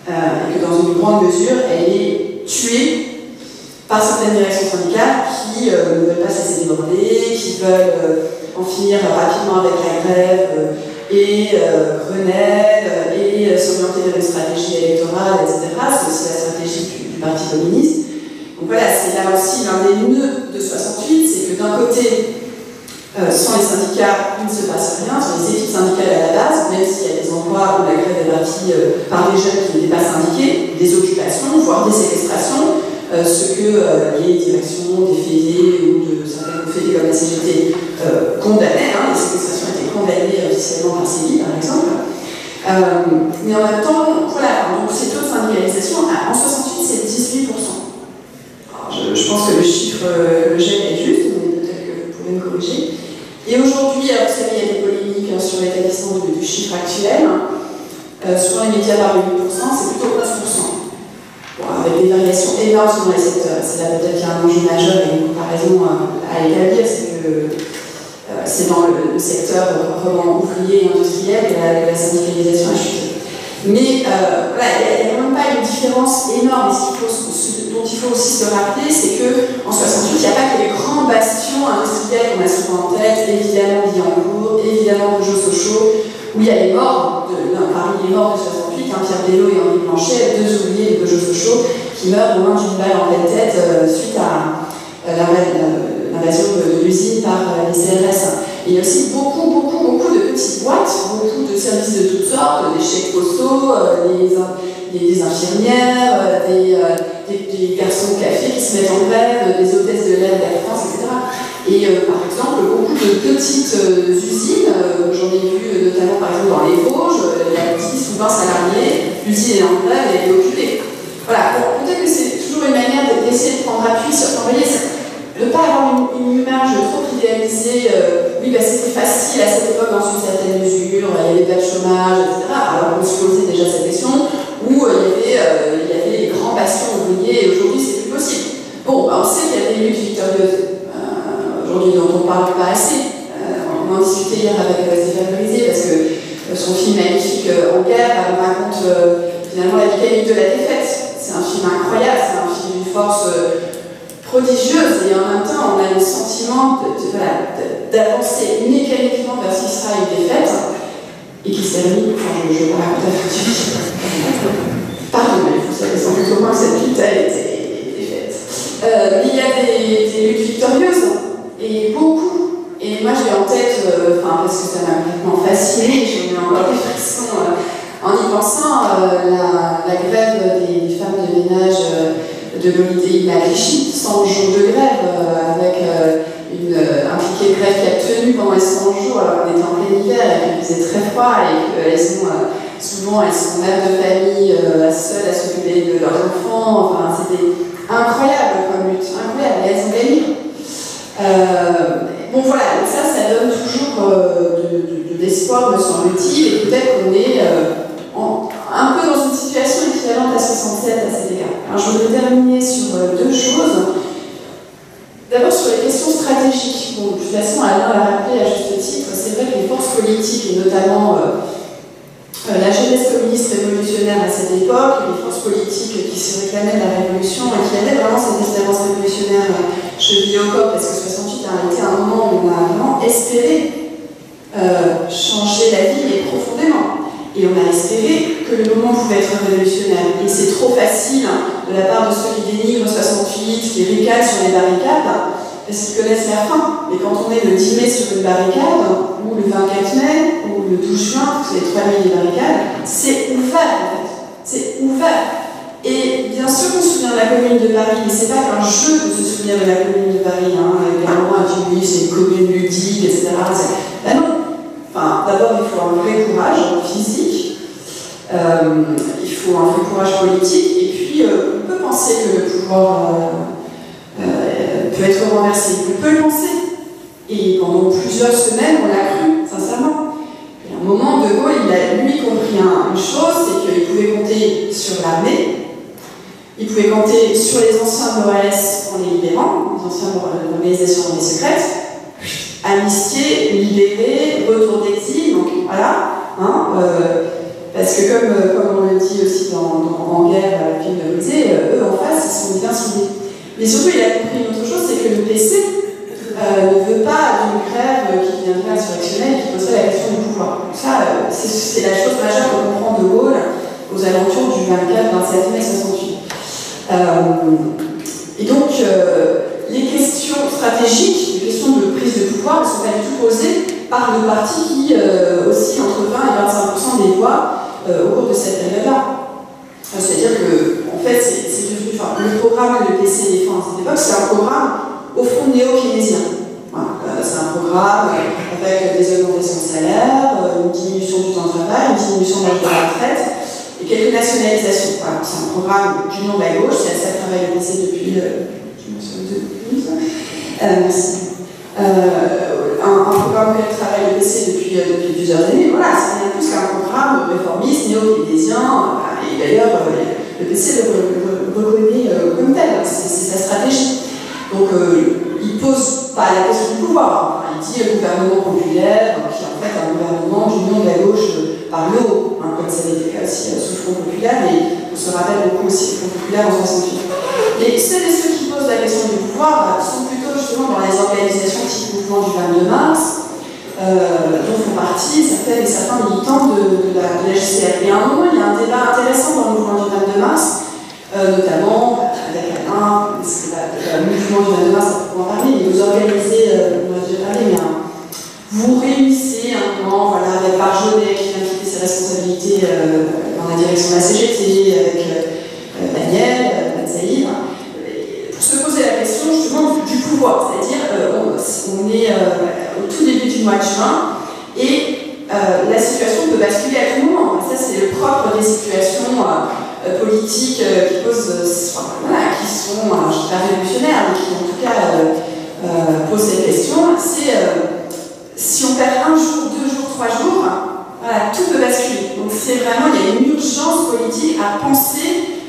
Euh, et que dans une grande mesure, elle est tuée par certaines directions syndicales qui euh, ne veulent pas se laisser déborder, qui veulent en finir rapidement avec la grève et renaître et s'orienter vers une stratégie électorale, etc. C'est aussi la stratégie du, Parti communiste. Donc voilà, c'est là aussi l'un des nœuds de 68, c'est que d'un côté, euh, sans les syndicats, il ne se passe rien, sans les équipes syndicales à la base, même s'il y a des endroits où la grève est euh, par des jeunes qui n'étaient pas syndiqués, des occupations, voire des séquestrations, euh, ce que les directions des fédés ou de certaines fédés comme la CGT condamnaient, hein, les séquestrations étaient condamnées officiellement par CELI par exemple. mais en même temps, voilà, donc ces taux de syndicalisation, en 68, c'est 18% je, pense que le chiffre que j'ai est juste, mais peut-être que vous pouvez me corriger. Et aujourd'hui, vous savez, il y a des polémiques hein, sur l'établissement du, chiffre actuel. Euh, souvent, les médias parlent de 8%, c'est plutôt 11%. Bon, avec des variations énormes selon les secteurs. C'est là peut-être qu'il y a un enjeu majeur et une comparaison euh, à, établir, c'est que euh, c'est dans le, secteur vraiment ouvrier et industriel que la, la syndicalisation a chuté. Mais voilà, il n'y a, même pas une différence énorme. Ce, faut, dont il faut aussi se rappeler, c'est qu'en 68, il n'y a pas que les grands bastions industriels qu'on a souvent en tête, évidemment Billancourt, évidemment Peugeot Sochaux, où il y a les morts, de, parmi les morts de 68, hein, Pierre Bello et Henri Blanchet, deux ouvriers de Peugeot Sochaux, qui meurent au moins d'une balle en pleine tête euh, suite à euh, l'invasion de, l'usine par euh, les CRS. Il y a aussi beaucoup, beaucoup, beaucoup de petites boîtes, beaucoup de services de toutes sortes, des chèques postaux, des, des, infirmières, des, des, garçons de café qui se mettent en grève, des hôtesses de l'air d'Air France, etc. Et par exemple, beaucoup de petites usines, j'en ai vu notamment par exemple dans les Vosges, il y a 10 ou 20 salariés, l'usine est en grève elle est occupée. Voilà, peut-être que c'est toujours une manière d'essayer de prendre appui sur. Voyez, ne pas avoir une, image trop idéalisée, euh, oui, bah, c'était facile à cette époque dans une certaine mesure, il y avait pas de chômage, etc. Alors on se posait déjà cette question, où euh, il, y avait, euh, il y avait les grands bastions ouvriers, et aujourd'hui c'est plus possible. Bon, bah, on sait qu'il y a des luttes victorieuses, aujourd'hui dont on ne parle pas assez. on en discutait hier avec Stéphane Brisé, parce que son film magnifique En guerre on raconte finalement la mécanique de la défaite. C'est un film incroyable, c'est un film d'une force prodigieuse et en même temps on a le sentiment d'avancer mécaniquement vers ce qui sera une défaite et qui mis, enfin je, je de suite. Pardon, mais vous savez sans doute comment cette lutte a été faite. Euh, il y a des, luttes victorieuses et beaucoup. Et moi j'ai en tête, euh, enfin parce que ça m'a complètement fasciné, j'ai eu encore euh, en y pensant, la, la, grève des femmes de ménage de l'unité inaffichée, 100 jours de grève, euh, avec euh, une impliquée de grève qui a tenu pendant les 100 jours alors qu'on était en plein hiver et qu'il faisait très froid et qu'elles ont souvent elles sont mères de famille seules à s'occuper de leurs enfants. Enfin, c'était incroyable comme lutte, incroyable. Elles ont gagné. bon voilà, donc ça, ça donne toujours de, l'espoir, me semble-t-il, et peut-être qu'on est un peu dans une situation équivalente à 67 à cet égard. Alors je voudrais terminer sur deux choses. D'abord sur les questions stratégiques. Bon, de toute façon, Alain l'a rappelé à juste titre, c'est vrai que les forces politiques, et notamment euh, la jeunesse communiste révolutionnaire à cette époque, les forces politiques qui se réclamaient de la révolution et qui avaient vraiment cette espérance révolutionnaire euh, chevillée au corps, parce que 68 a été un moment où on a vraiment espéré euh, changer la vie, mais profondément. Et on a espéré que le moment pouvait être révolutionnaire. Et c'est trop facile de la part de ceux qui dénigrent 68, qui ricanent sur les barricades, parce qu'ils connaissent la fin. Mais quand on est le 10 mai sur une barricade, ou le 24 mai, ou le 12 juin, c'est les 3 000 barricades, c'est ouvert en fait. C'est ouvert. Et bien sûr qu'on se souvient de la commune de Paris, mais c'est pas qu'un jeu de se souvenir de la commune de Paris. Hein. Il y a un moment, oui, c'est une commune ludique, etc. Ben non. Enfin, d'abord, il faut un vrai courage physique, il faut un vrai courage politique, et puis euh, on peut penser que le pouvoir. Euh, peut être renversé. On peut le penser. Et pendant plusieurs semaines, on l'a cru, sincèrement. Et à un moment, De Gaulle, il a lui compris une chose, c'est qu'il pouvait compter sur l'armée, il pouvait compter sur les anciens l'OAS en les libérant, les anciens organisations armées secrètes, amnistier, libérer, retour d'exil, donc voilà. Hein, euh, parce que comme, euh, comme on le dit aussi En guerre, le film de Brisé, euh, eux en face, ils sont bien soudés. Mais surtout, il a compris une autre chose, c'est que le PC euh, ne veut pas d'une grève qui viendrait insurrectionnelle qui poserait la question du pouvoir. Ça, euh, c'est la chose majeure que comprend De Gaulle aux alentours du 24-27 mai 68. et donc, euh, les questions stratégiques, les questions de prise de pouvoir ne sont pas du tout posées par le parti qui aussi entre 20 et 25 des voix au cours de cette période-là. C'est-à-dire que, en fait, c'est le programme que le PC défend à cette époque, c'est un programme au fond néo-keynésien. Euh, c'est un programme avec des augmentations de salaire, euh, une diminution du temps de travail, une diminution de la retraite et quelques nationalisations. c'est un programme du nom de la gauche, c'est ça que travaille le PC depuis. Euh, un, programme que travaille le PC depuis, depuis plusieurs années. Voilà, plus qu'un programme réformiste, néo-keynésien. et d'ailleurs, le PC le, reconnaît euh, comme tel, c'est sa stratégie. Donc euh, il ne pose pas la question du pouvoir, il dit un gouvernement populaire, qui est en fait un gouvernement d'union de la gauche par le haut, hein, comme ça a été le cas aussi sous le Front populaire, et on se rappelle beaucoup aussi le Front populaire en 68. Et celles et ceux qui posent la question du pouvoir sont plutôt justement dans les organisations type mouvement du 22 mars, euh, dont font partie certaines et certains militants de, la, de, Et à un moment, il y a un débat intéressant dans le mouvement du 22 mars, euh, notamment avec Alain, parce que le mouvement du 22 mars, ça peut en parler, mais vous organisez, euh, a déjà parlé, mais vous réunissez un moment voilà, avec Barjonet qui vient quitter ses responsabilités euh, dans la direction de la CGT, avec Daniel, Matzaïr, pour se poser la question justement c'est-à-dire on, on, est au tout début du mois de juin, et euh, la situation peut basculer à tout moment. Ça, c'est le propre des situations euh, politiques euh, qui posent, qui sont, révolutionnaires, mais qui en tout cas posent cette question. C'est si on perd un jour, deux jours, trois jours, voilà, tout peut basculer. Donc c'est vraiment, il y a une urgence politique à penser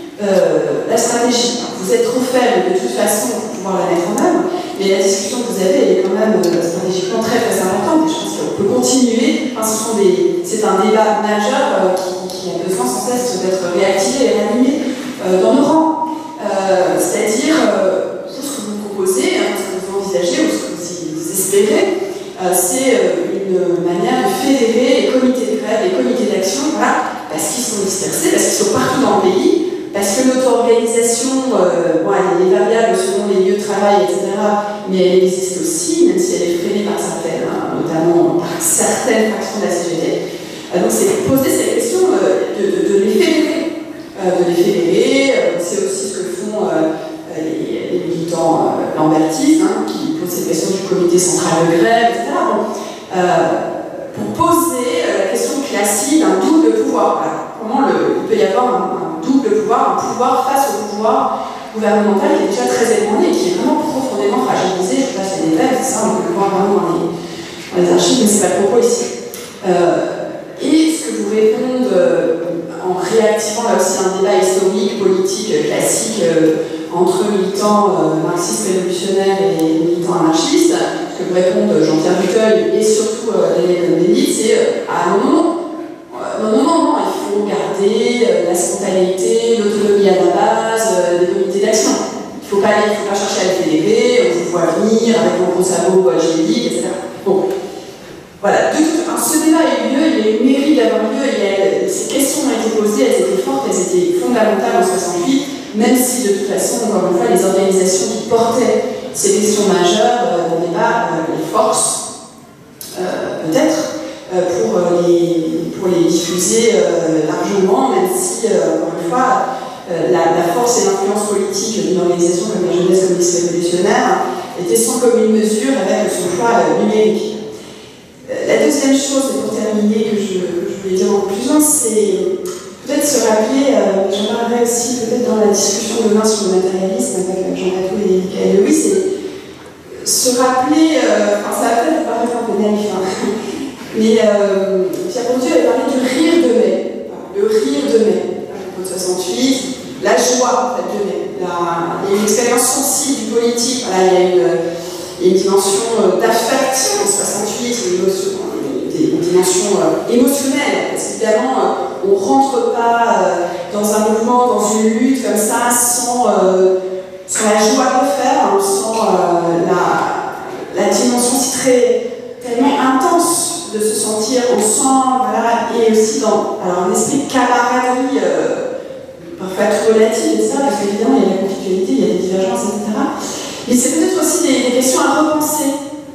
la stratégie. Vous êtes trop faible de toute façon la mettre en œuvre. Mais la discussion que vous avez, elle est quand même euh, stratégiquement très très importante. Je pense qu'on peut continuer. c'est un débat majeur euh, qui, a besoin sans cesse d'être réactivé et réanimé euh, dans nos rangs. C'est-à-dire, tout ce que vous proposez, hein, ce que vous envisagez ou ce que vous, espérez, c'est une manière de fédérer les comités de grève, les comités d'action, voilà, parce qu'ils sont dispersés, parce qu'ils sont partout dans le pays, parce que notre organisation, euh, elle est variable selon les lieux de travail, etc., mais elle existe aussi, même si elle est freinée par certaines, hein, notamment par certaines fractions de la CGT. Euh, donc c'est poser cette question euh, de, les fédérer. de les fédérer, c'est aussi ce que font les, militants lambertistes, hein, qui pose cette question du comité central de grève, etc. pour poser la question classique d'un double pouvoir. Comment il peut y avoir un, un pouvoir face au pouvoir gouvernemental qui est déjà très et qui est vraiment profondément fragilisé. Je passe les détails, c'est ça, on peut le voir vraiment dans les, les archives, mais ce n'est pas le propos ici. Euh, et ce que vous répondez euh, en réactivant là aussi un débat historique, politique, classique euh, entre militants marxistes révolutionnaires et militants anarchistes, ce que vous répondent Jean-Pierre Ducueil et surtout Daniel Bénit, c'est à un moment, non, non, non, garder la spontanéité, l'autonomie à la base, des comités d'action. Il ne faut, pas, pas chercher à être fédéré, on vous voit venir avec mon gros sabot algébrique, etc. Bon, voilà, ce débat a eu lieu, il a eu mérite d'avoir lieu, ces questions ont été posées, elles étaient fortes, elles étaient fondamentales en 68, même si de toute façon, encore une fois, les organisations qui portaient ces questions majeures euh, n'avaient pas euh, les forces, euh, peut-être, pour, les, pour les diffuser largement, même si, encore une fois, la, force et l'influence politique d'une organisation comme la jeunesse communiste révolutionnaire était sans commune mesure avec son choix numérique. La deuxième chose, et pour terminer, que je, voulais dire en plus, c'est peut-être se rappeler, euh, j'en parlerai aussi peut-être dans la discussion demain sur le matérialisme avec Jean Patou et Michael Louis, c'est se rappeler, euh, enfin ça va peut-être paraître un peu naïf, hein, mais euh, Pierre Bourdieu avait parlé du rire de mai, le rire de mai, à 68, la joie de mai, une expérience sensible du politique, il y a une dimension euh, d'affect en 68, une, dimension euh, émotionnelle, parce qu'évidemment, on ne rentre pas dans un mouvement, dans une lutte comme ça, sans, la joie de faire, hein, sans la, la, dimension si très, tellement intense de se sentir ensemble, voilà, et aussi dans alors, un esprit de camaraderie parfois être relative, etc., parce qu'évidemment, il y a la conflictualité, il y a des divergences, etc. Mais c'est peut-être aussi des, questions à repenser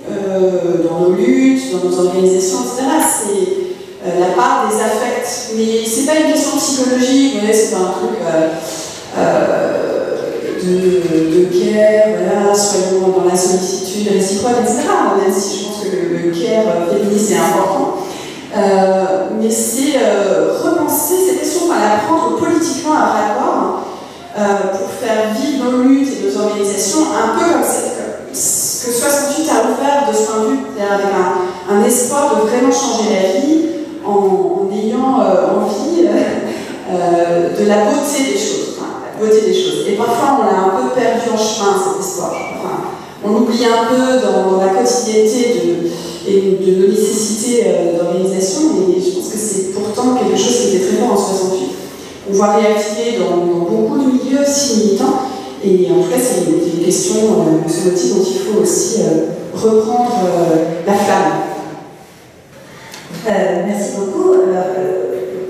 euh, dans nos luttes, dans nos organisations, etc. C'est euh, la part des affects. Mais c'est pas une question psychologique, vous c'est pas un truc euh, de, de care, voilà, soyons dans la sollicitude réciproque, etc. Même si je pense que le, care féministe est important. mais c'est repenser ces questions, enfin, la prendre politiquement à euh, pour faire vivre nos luttes et nos organisations un peu comme ce que 68 a ouvert de ce point de vue, avec un, espoir de vraiment changer la vie en, ayant euh, envie euh, de la beauté des choses. Des choses. Et parfois on l'a un peu perdu en chemin cet espoir. on oublie un peu dans, la quotidienneté de, et de nos nécessités d'organisation, mais je pense que c'est pourtant quelque chose qui était très fort en 68 on voit réactiver dans, beaucoup de milieux si militants. Et en tout cas, c'est une, question, euh, ce motif dont il faut aussi euh, reprendre euh, la flamme. merci beaucoup.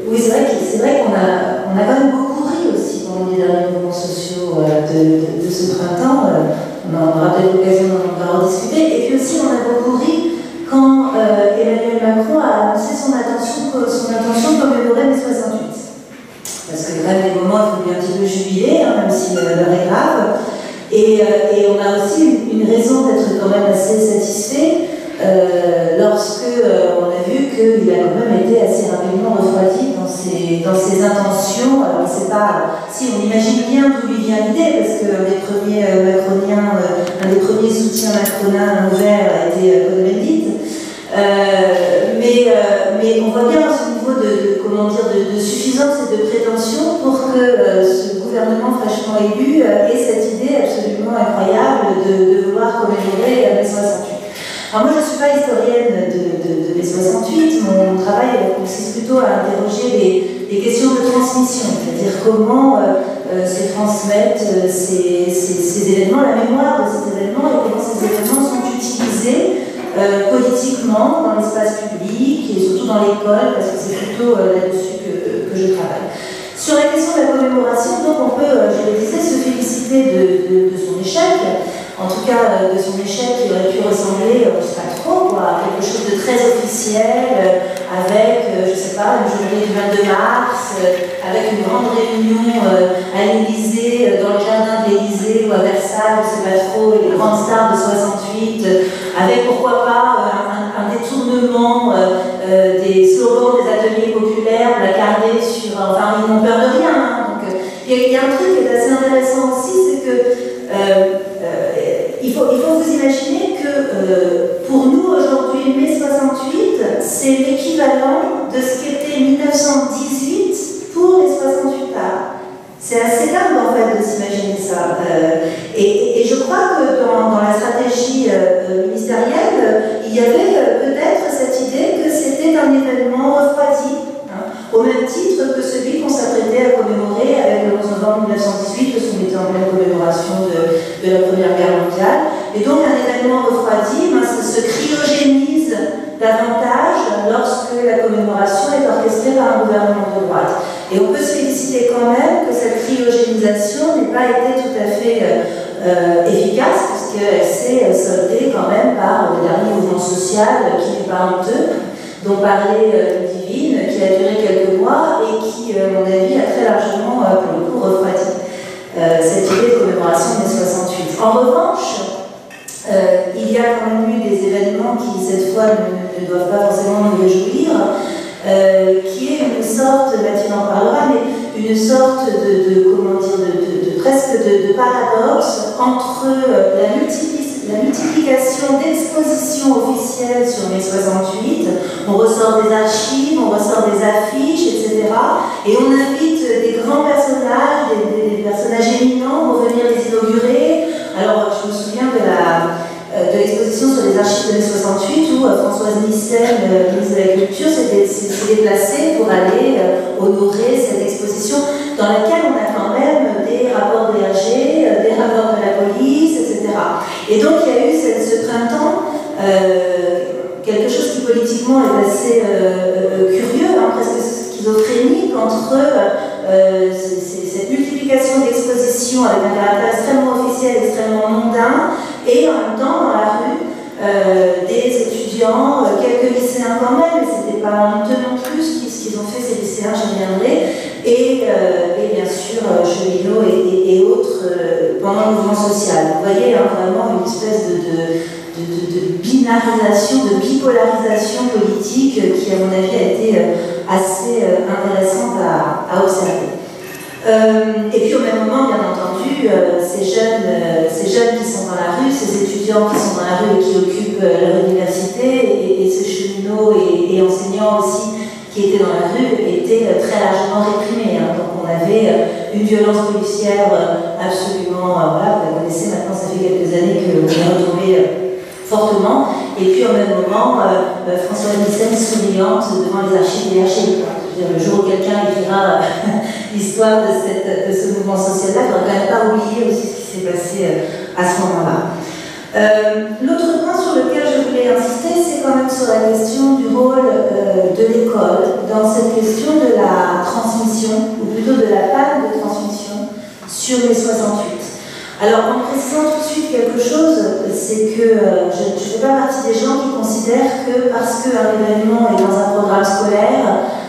oui, c'est vrai qu'on a, on a quand même beaucoup ri aussi dans les mouvements sociaux de, ce printemps. on aura peut-être l'occasion d'en rediscuter. Et puis aussi, on a beaucoup ri quand Emmanuel Macron a annoncé son intention, son intention commémorer mai 68 parce que quand même des moments, il faut bien un petit peu jubiler, hein, même si l'heure est grave. Et, euh, on a aussi une, raison d'être quand même assez satisfait euh, lorsque euh, on a vu qu'il a quand même été assez rapidement refroidi dans ses, dans ses intentions. Alors, c'est pas. Si, on imagine bien d'où lui vient l'idée, parce qu'un des premiers macroniens, un des premiers soutiens macronins ouverts a été euh, mais, mais on voit bien ce niveau de, comment dire, de, suffisance et de prétention pour que euh, ce gouvernement fraîchement élu euh, ait cette idée absolument incroyable de, vouloir commémorer mai 68. Alors moi je ne suis pas historienne de, mai 68, mon travail consiste plutôt à interroger les, questions de transmission, c'est-à-dire comment se transmettent ces, ces, événements, la mémoire de ces événements et comment ces événements sont utilisés euh, politiquement dans l'espace public et surtout dans l'école, parce que c'est plutôt euh, là-dessus que, je travaille. Sur la question de la commémoration, donc on peut, euh, je le disais, se féliciter de, son échec, en tout cas de son échec qui aurait pu ressembler, je ne sais pas trop, à quelque chose de très officiel, avec, je ne sais pas, une journée du 22 mars, avec une grande réunion à l'Élysée, dans le jardin de l'Élysée ou à Versailles, je ne sais pas trop, les grandes stars de 68 68, avec pourquoi pas un, détournement des slogans des ateliers populaires, placardés sur. Enfin, ils n'ont peur de rien. Hein. il y, a un truc euh, pour nous aujourd'hui, mai 68, c'est l'équivalent de ce qu'était 1918 pour les 68 arts. C'est assez dingue en fait de s'imaginer ça. Euh, et, je crois que dans, la stratégie euh, ministérielle, il y avait peut-être cette idée que c'était un événement refroidi au même titre que celui qu'on s'apprêtait à commémorer avec le 11 novembre 1918, parce qu'on était en pleine commémoration de, la Première Guerre mondiale. Et donc un événement refroidi ben, se cryogénise davantage lorsque la commémoration est orchestrée par un gouvernement de droite. Et on peut se féliciter quand même que cette cryogénisation n'ait pas été tout à fait euh, euh, efficace, puisqu'elle s'est soldée quand même par le dernier mouvement social qui n'est pas honteux, dont parlait euh, Divine, qui a duré quelques mois et qui, euh, à mon avis, a très largement, pour le coup, refroidi cette idée de commémoration des 68. En revanche, il y a quand même eu des événements qui, cette fois, ne, doivent pas forcément nous réjouir, qui est une sorte, Mathilde en parlera, mais une sorte de, comment dire, de, presque de, paradoxe entre la multiplicité la multiplication d'expositions officielles sur mai 68. On ressort des archives, on ressort des affiches, etc. Et on invite des grands personnages, des, personnages éminents mai 68 où euh, Françoise Nissen, euh, ministre de la Culture, s'est déplacée pour aller honorer cette exposition dans laquelle on a quand même des rapports DRG, des rapports de la police, etc. Et donc il y a eu ce, printemps quelque chose qui politiquement est assez curieux, hein, presque schizophrénique entre cette multiplication d'expositions avec un caractère extrêmement officiel, extrêmement mondain, et en même temps dans la rue euh, des étudiants, euh, quelques lycéens quand même, mais c'était pas honteux non plus ce qu'ils ont fait ces lycéens, j'y reviendrai, et, euh, et, bien sûr Cheminot et, autres pendant le mouvement social. Vous voyez hein, vraiment une espèce de, de, de, binarisation, de bipolarisation politique qui à mon avis a été assez intéressante à, observer. Et puis au même moment, bien entendu, ces, jeunes, ces jeunes qui sont dans la rue, ces étudiants qui sont dans la rue et qui occupent leur université, et, et, ces cheminots et, enseignants aussi qui étaient dans la rue, étaient très largement réprimés. Hein. Donc on avait une violence policière absolument, voilà, vous la connaissez maintenant, ça fait quelques années qu'on est retombé fortement. Et puis au même moment, François Nissen souriante devant les archives des archives le jour où quelqu'un écrira l'histoire de, ce mouvement social-là, il ne faudra quand même pas oublier aussi ce qui s'est passé euh, à ce moment-là. Euh, l'autre point sur lequel je voulais insister, c'est quand même sur la question du rôle euh, de l'école dans cette question de la transmission, ou plutôt de la panne de transmission sur les 68. Alors, en précisant tout de suite quelque chose, c'est que je ne fais pas partie des gens qui considèrent que parce qu'un événement est dans un programme scolaire, euh,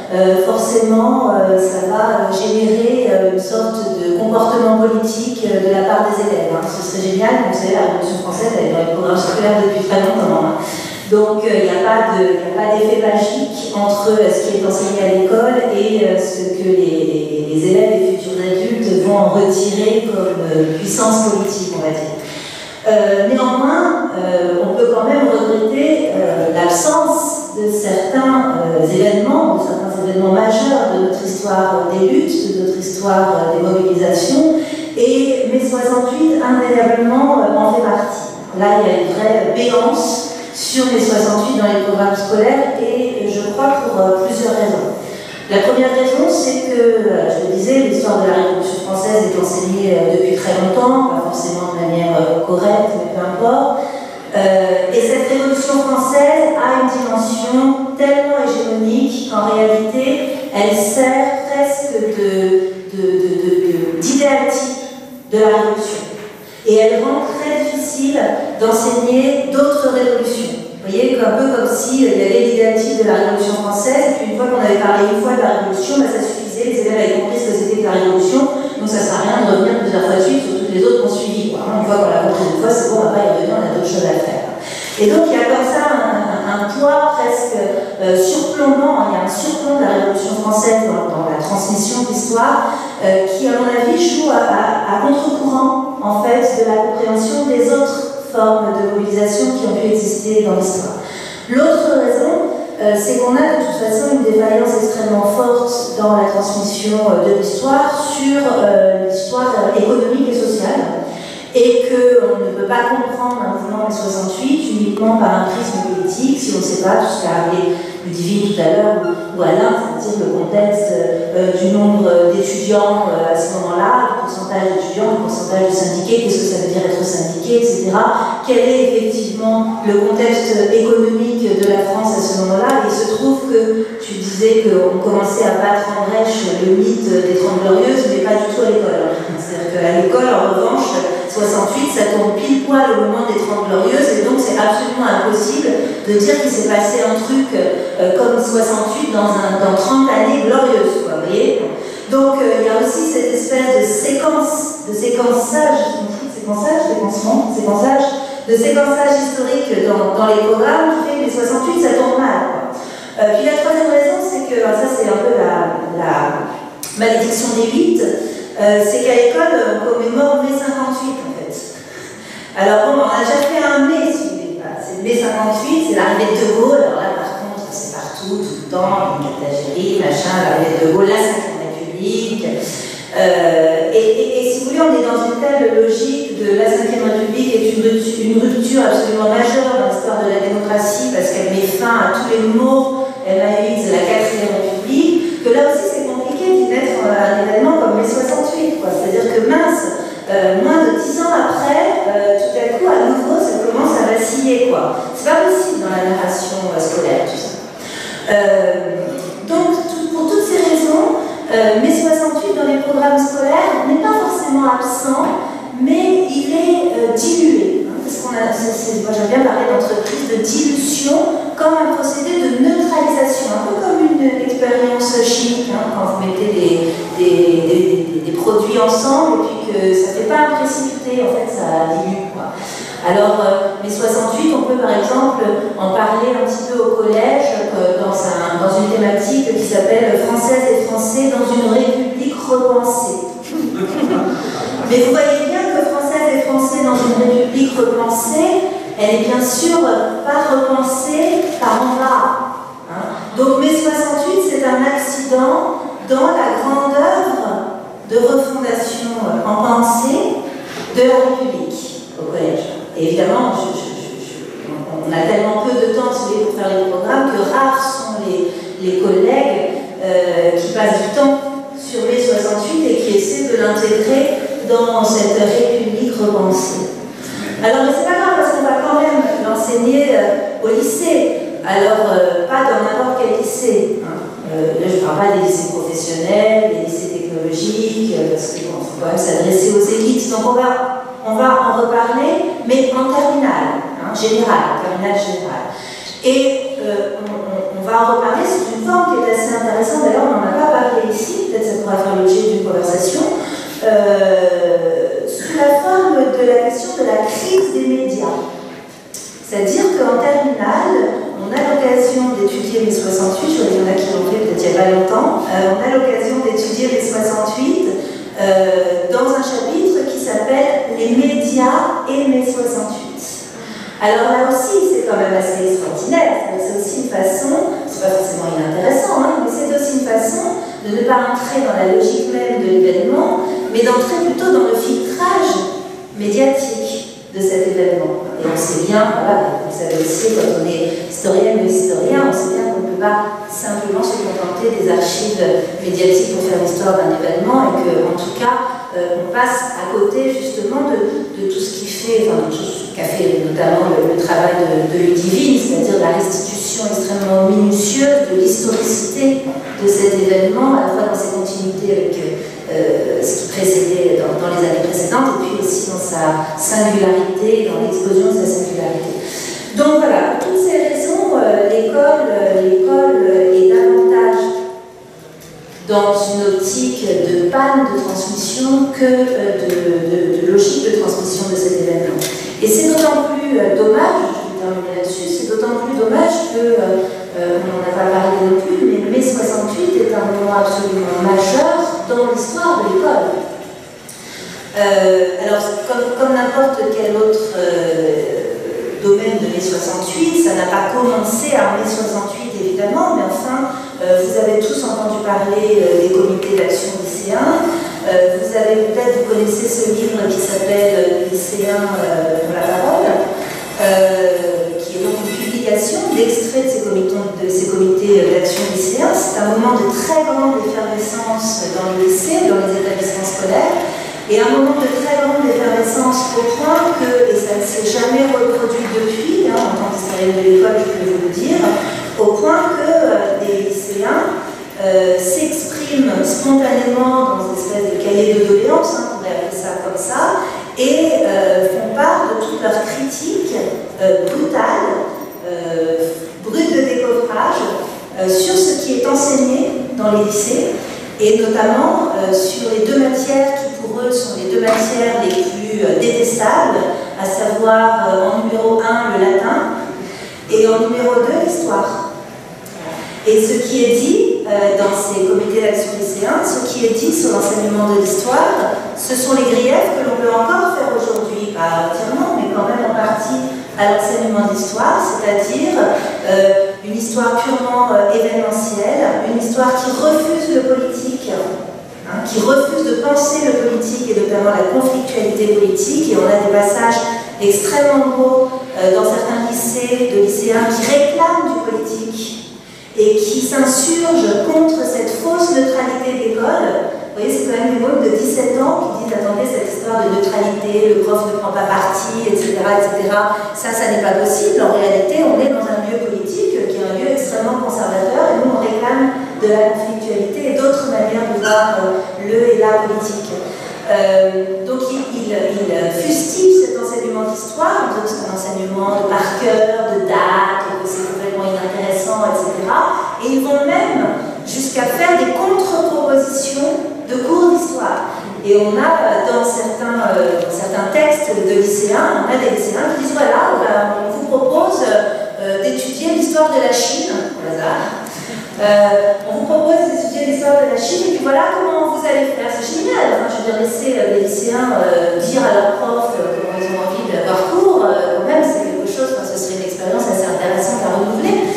forcément, euh, ça va générer euh, une sorte de comportement politique de la part des élèves. Hein. Ce serait génial, vous savez, la Révolution française, elle est dans les programmes scolaires depuis très longtemps. Hein. Donc, il n'y a pas d'effet magique entre ce qui est enseigné à l'école et ce que les, les, élèves et futurs adultes vont en retirer comme puissance politique, on va dire. Euh, néanmoins, euh, on peut quand même regretter euh, de certains événements, de certains événements majeurs de notre histoire des luttes, de notre histoire des mobilisations, et mai 68 indéniablement en fait partie. Là, il y a une vraie béance sur mai 68 dans les programmes scolaires, et je crois pour plusieurs raisons. La première raison, c'est que, euh, je le disais, l'histoire de la Révolution française est enseignée euh, depuis très longtemps, pas forcément de manière euh, correcte, mais peu importe. Et cette Révolution française a une dimension tellement hégémonique qu'en réalité, elle sert presque d'idéal de, la Révolution. Et elle rend très difficile d'enseigner d'autres révolutions. Vous voyez, un peu comme s'il y avait l'identité de la Révolution française, puis une fois qu'on avait parlé une fois de la Révolution, bah, ça suffisait, les élèves avaient compris ce que c'était que la Révolution, donc ça ne sert à rien de revenir plusieurs fois de suite sur toutes les autres qu'on suivi. C'est bon, on va pas y on a d'autres choses à faire. Et donc il y a comme ça un, poids presque euh, surplombant, il y a un surplomb de la Révolution française dans, la transmission d'histoire euh, qui, à mon avis, joue à, contre-courant en fait de la compréhension des autres formes de mobilisation qui ont pu exister dans l'histoire. L'autre raison, euh, c'est qu'on a de toute façon une défaillance extrêmement forte dans la transmission de l'histoire sur l'histoire économique et sociale et qu'on ne peut pas comprendre un mouvement mai 68 uniquement par un prisme politique, si on ne sait pas tout ce qu'a appelé Ludivine tout à l'heure, ou Alain, c'est-à-dire le contexte euh, du nombre d'étudiants euh, à ce moment-là, le pourcentage d'étudiants, le pourcentage de syndiqués, qu'est-ce que ça veut dire être syndiqué, etc. Quel est effectivement le contexte économique de la France à ce moment-là? Il se trouve que tu disais qu'on commençait à battre en brèche le mythe des Trente Glorieuses, mais pas du tout à l'école. C'est-à-dire qu'à l'école, en revanche, 68, ça tombe pile poil au moment des Trente Glorieuses, et donc c'est absolument impossible de dire qu'il s'est passé un truc euh, comme 68 dans, un, dans 30 années glorieuses, quoi, vous voyez? Donc euh, il y a aussi cette espèce de séquence, de séquençage, séquençage, séquençage, de séquençage historique dans, dans, les programmes qui fait que les 68, ça tombe mal. Euh, puis la troisième raison, c'est que, ça c'est un peu la, la malédiction des 8, euh, c'est qu'à l'école, on commémore mai 58 en fait. Alors bon, on a déjà fait un mai, si vous voulez pas. C'est mai 58, c'est l'arrivée de Gaulle. Alors là, par contre, c'est partout, tout le temps, une Caltagérie, machin, l'arrivée de Gaulle, la 5 République. Euh, et, si vous voulez, on est dans une telle logique de la 5 République est une, rupture absolument majeure dans l'histoire de la démocratie parce qu'elle met fin à tous les mots MAX de la 4 République, que là aussi c'est compliqué d'y mettre un événement comme mai 68. C'est-à-dire que mince, euh, moins de dix ans après, euh, tout à coup, à nouveau, ça commence à vaciller. quoi. C'est pas possible dans la narration euh, scolaire, tout ça. donc, pour toutes ces raisons, mai 68 dans les programmes scolaires n'est pas forcément absent, mais il est dilué. Hein, qu'on a, moi j'aime bien parler d'entreprise de dilution comme un procédé de neutralisation, un peu comme une chimique, hein, quand vous mettez des, produits ensemble et puis que ça ne fait pas un précipité, en fait ça dilue. Quoi. Alors, euh, 68, on peut par exemple en parler un petit peu au collège euh, dans, dans une thématique qui s'appelle Françaises et Français dans une république repensée. Mais vous voyez bien que Françaises et Français dans une république repensée, elle est bien sûr pas repensée par en bas. Donc mai 68, c'est un accident dans la grande œuvre de refondation en pensée de la République au collège. Et évidemment, on a tellement peu de temps pour faire les programmes que rares sont les, collègues euh, qui passent du temps sur mai 68 et qui essaient de l'intégrer dans cette République repensée. Alors, mais c'est pas grave parce qu'on va quand même l'enseigner euh, au lycée. Alors, euh, pas dans n'importe quel lycée. Hein. Euh, là, je ne parle pas des lycées professionnels, des lycées technologiques, parce qu'il faut quand même s'adresser aux élites. Donc, on va, on va en reparler, mais en terminale, hein, générale, terminale générale. Et on, on, va en reparler, c'est une forme qui est assez intéressante. D'ailleurs, on n'en a pas parlé ici, peut-être ça pourra faire l'objet d'une conversation. Euh, sous la forme de la question de la crise des médias. C'est-à-dire qu'en terminale, on a l'occasion d'étudier les 68, je qu'il y en a qui l'ont fait peut-être il n'y a pas longtemps, euh, on a l'occasion d'étudier les 68 euh, dans un chapitre qui s'appelle Les médias et mes 68. Alors là aussi, c'est quand même assez extraordinaire, c'est aussi une façon, c'est pas forcément inintéressant, hein, mais c'est aussi une façon de ne pas entrer dans la logique même de l'événement, mais d'entrer plutôt dans le filtrage médiatique de cet événement. Et on sait bien, voilà, vous savez aussi, quand on est historienne ou historien, on sait bien qu'on ne peut pas simplement se contenter des archives médiatiques pour faire l'histoire d'un événement et qu'en tout cas, euh, on passe à côté justement de, tout ce qui fait, enfin, tout ce qu'a fait notamment le, travail de, de c'est-à-dire la restitution extrêmement minutieuse de l'historicité de cet événement, à la fois dans ses continuités avec euh, ce qui précédait dans, les années précédentes, et puis aussi dans sa singularité, dans l'explosion de sa singularité. Donc voilà, pour toutes ces raisons, euh, euh, l'école est davantage dans une optique de panne de transmission que de, de, logique de transmission de cet événement. Et c'est d'autant plus dommage, je vais terminer là-dessus, c'est d'autant plus dommage que, on n'en a pas parlé non plus, mais mai 68 est un moment absolument majeur dans l'histoire de l'école. Euh, alors, comme, n'importe quel autre euh, domaine de mai 68, ça n'a pas commencé en mai 68 évidemment, mais enfin, euh, vous avez tous entendu parler des comités d'action lycéens. vous avez peut-être, vous connaissez ce livre qui s'appelle Lycéens pour la parole, qui est donc une d'extraits de ces comités, comités d'action lycéens. C'est un moment de très grande effervescence dans le lycée, dans les établissements scolaires. Et un moment de très grande effervescence au point que, et ça ne s'est jamais reproduit depuis, hein, en tant qu'historienne de l'école, je peux vous le dire, au point que euh, des lycéens euh, s'expriment spontanément dans une espèce de cahier de doléances, hein, on pourrait appeler ça comme ça, et euh, font part de toutes leurs critiques brutales, brutes de décoffrage, sur ce qui est enseigné dans les lycées, et notamment sur les deux matières qui pour eux sont les deux matières les plus euh, détestables, à savoir euh, en numéro 1 le latin et en numéro 2 l'histoire. Et ce qui est dit euh, dans ces comités d'action lycéens, ce qui est dit sur l'enseignement de l'histoire, ce sont les griefs que l'on peut encore faire aujourd'hui, pas entièrement, mais quand même en partie à l'enseignement d'histoire, c'est-à-dire une histoire purement événementielle, une histoire qui refuse le politique, Hein, qui refuse de penser le politique et notamment la conflictualité politique. Et on a des passages extrêmement beaux euh, dans certains lycées, de lycéens qui réclament du politique et qui s'insurgent contre cette fausse neutralité d'école. Vous voyez, c'est quand même des mômes de 17 ans qui disent attendez, cette histoire de neutralité, le prof ne prend pas parti, etc. etc. Ça, ça n'est pas possible. En réalité, on est dans un lieu politique qui est un lieu extrêmement conservateur et nous, on réclame de la conflictualité et d'autres manières de voir euh, le et la politique. Euh, donc il, il, fustige cet enseignement d'histoire, donc c'est un enseignement de par cœur, de date, que c'est complètement inintéressant, etc. Et ils vont même jusqu'à faire des contre-propositions de cours d'histoire. Et on a euh, dans certains, certains textes de lycéens, on a des lycéens qui disent voilà, on vous propose d'étudier l'histoire de la Chine, au hasard, euh, on vous propose d'étudier l'histoire de la Chine et puis voilà comment vous allez faire. C'est génial. Je veux dire, laisser euh, les lycéens euh, dire à leurs profs comment ils ont envie d'avoir cours, quand même, c'est quelque chose, enfin, ce serait une expérience assez intéressante à renouveler.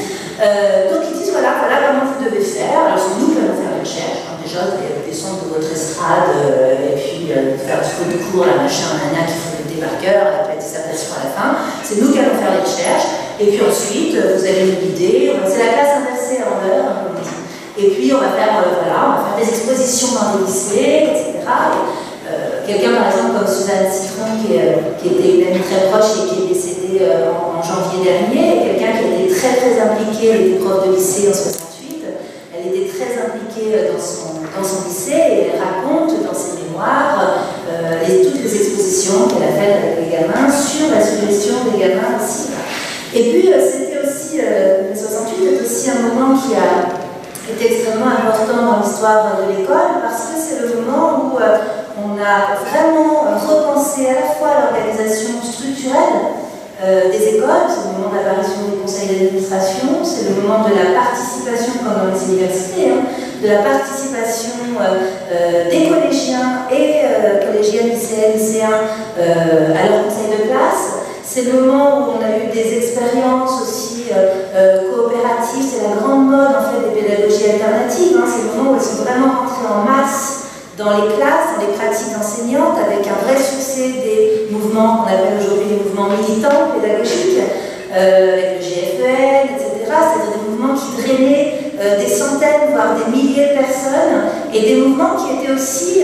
donc ils disent voilà, voilà comment vous devez faire. Alors c'est nous qui allons faire la recherche. Hein, déjà, descendre de votre estrade et puis faire du coup du cours, la machin, nana qui faut le par cœur, la dissertation à la fin. C'est nous qui allons faire les recherches. Et puis ensuite, vous allez nous guider. C'est la classe inversée l'envers, hein, dit. Et puis on va faire, euh, voilà, on va faire des expositions dans les lycées, etc. Euh, quelqu'un par exemple comme Suzanne Citron, qui, euh, était une amie très proche et qui est décédée en, janvier dernier, quelqu'un qui était très très impliqué, elle était prof de lycée en 68, elle était très impliquée dans son, dans son lycée et elle raconte dans ses mémoires les, toutes les expositions qu'elle a faites avec les gamins sur la suggestion des gamins aussi. Et puis, euh, c'était aussi, euh, le 68 est aussi un moment qui a été extrêmement important dans l'histoire de l'école parce que c'est le moment où euh, on a vraiment repensé à la fois l'organisation structurelle des écoles, c'est le moment de l'apparition des conseils d'administration, c'est le moment de la participation, comme dans les universités, hein, de la participation des collégiens et collégiennes, lycéennes, lycéens à leur conseil de classe. C'est le moment où on a eu des expériences aussi euh, euh, coopératives, c'est la grande mode en fait des pédagogies alternatives, hein. c'est le moment où elles sont vraiment rentrées en masse dans les classes, dans les pratiques enseignantes, avec un vrai succès des mouvements qu'on appelle aujourd'hui des mouvements militants pédagogiques, euh, avec le GFL, etc. C'est-à-dire des mouvements qui drainaient des centaines, voire des milliers de personnes, et des mouvements qui étaient aussi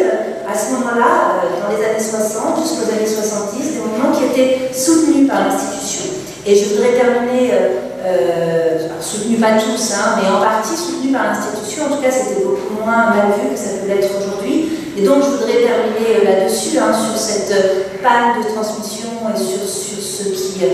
à ce moment-là, euh, dans les années 60 jusqu'aux années 70, des mouvements qui étaient soutenus par l'institution. Et je voudrais terminer, euh, euh, soutenus pas tous, hein, mais en partie soutenus par l'institution, en tout cas c'était beaucoup moins mal vu que ça peut l'être aujourd'hui. Et donc je voudrais terminer là-dessus, hein, sur cette panne de transmission et sur, sur ce qui,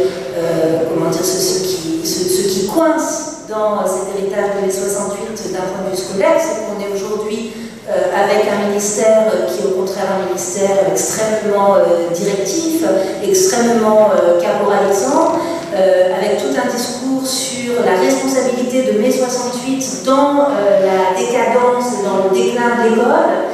comment dire, ce, qui, ce, qui coince dans cet héritage de mai 68 d'un point de vue scolaire, c'est qu'on est aujourd'hui euh, avec un ministère qui est au contraire un ministère extrêmement euh, directif, extrêmement euh, caporalisant, avec tout un discours sur la responsabilité de mai 68 dans la décadence, dans le déclin de l'école,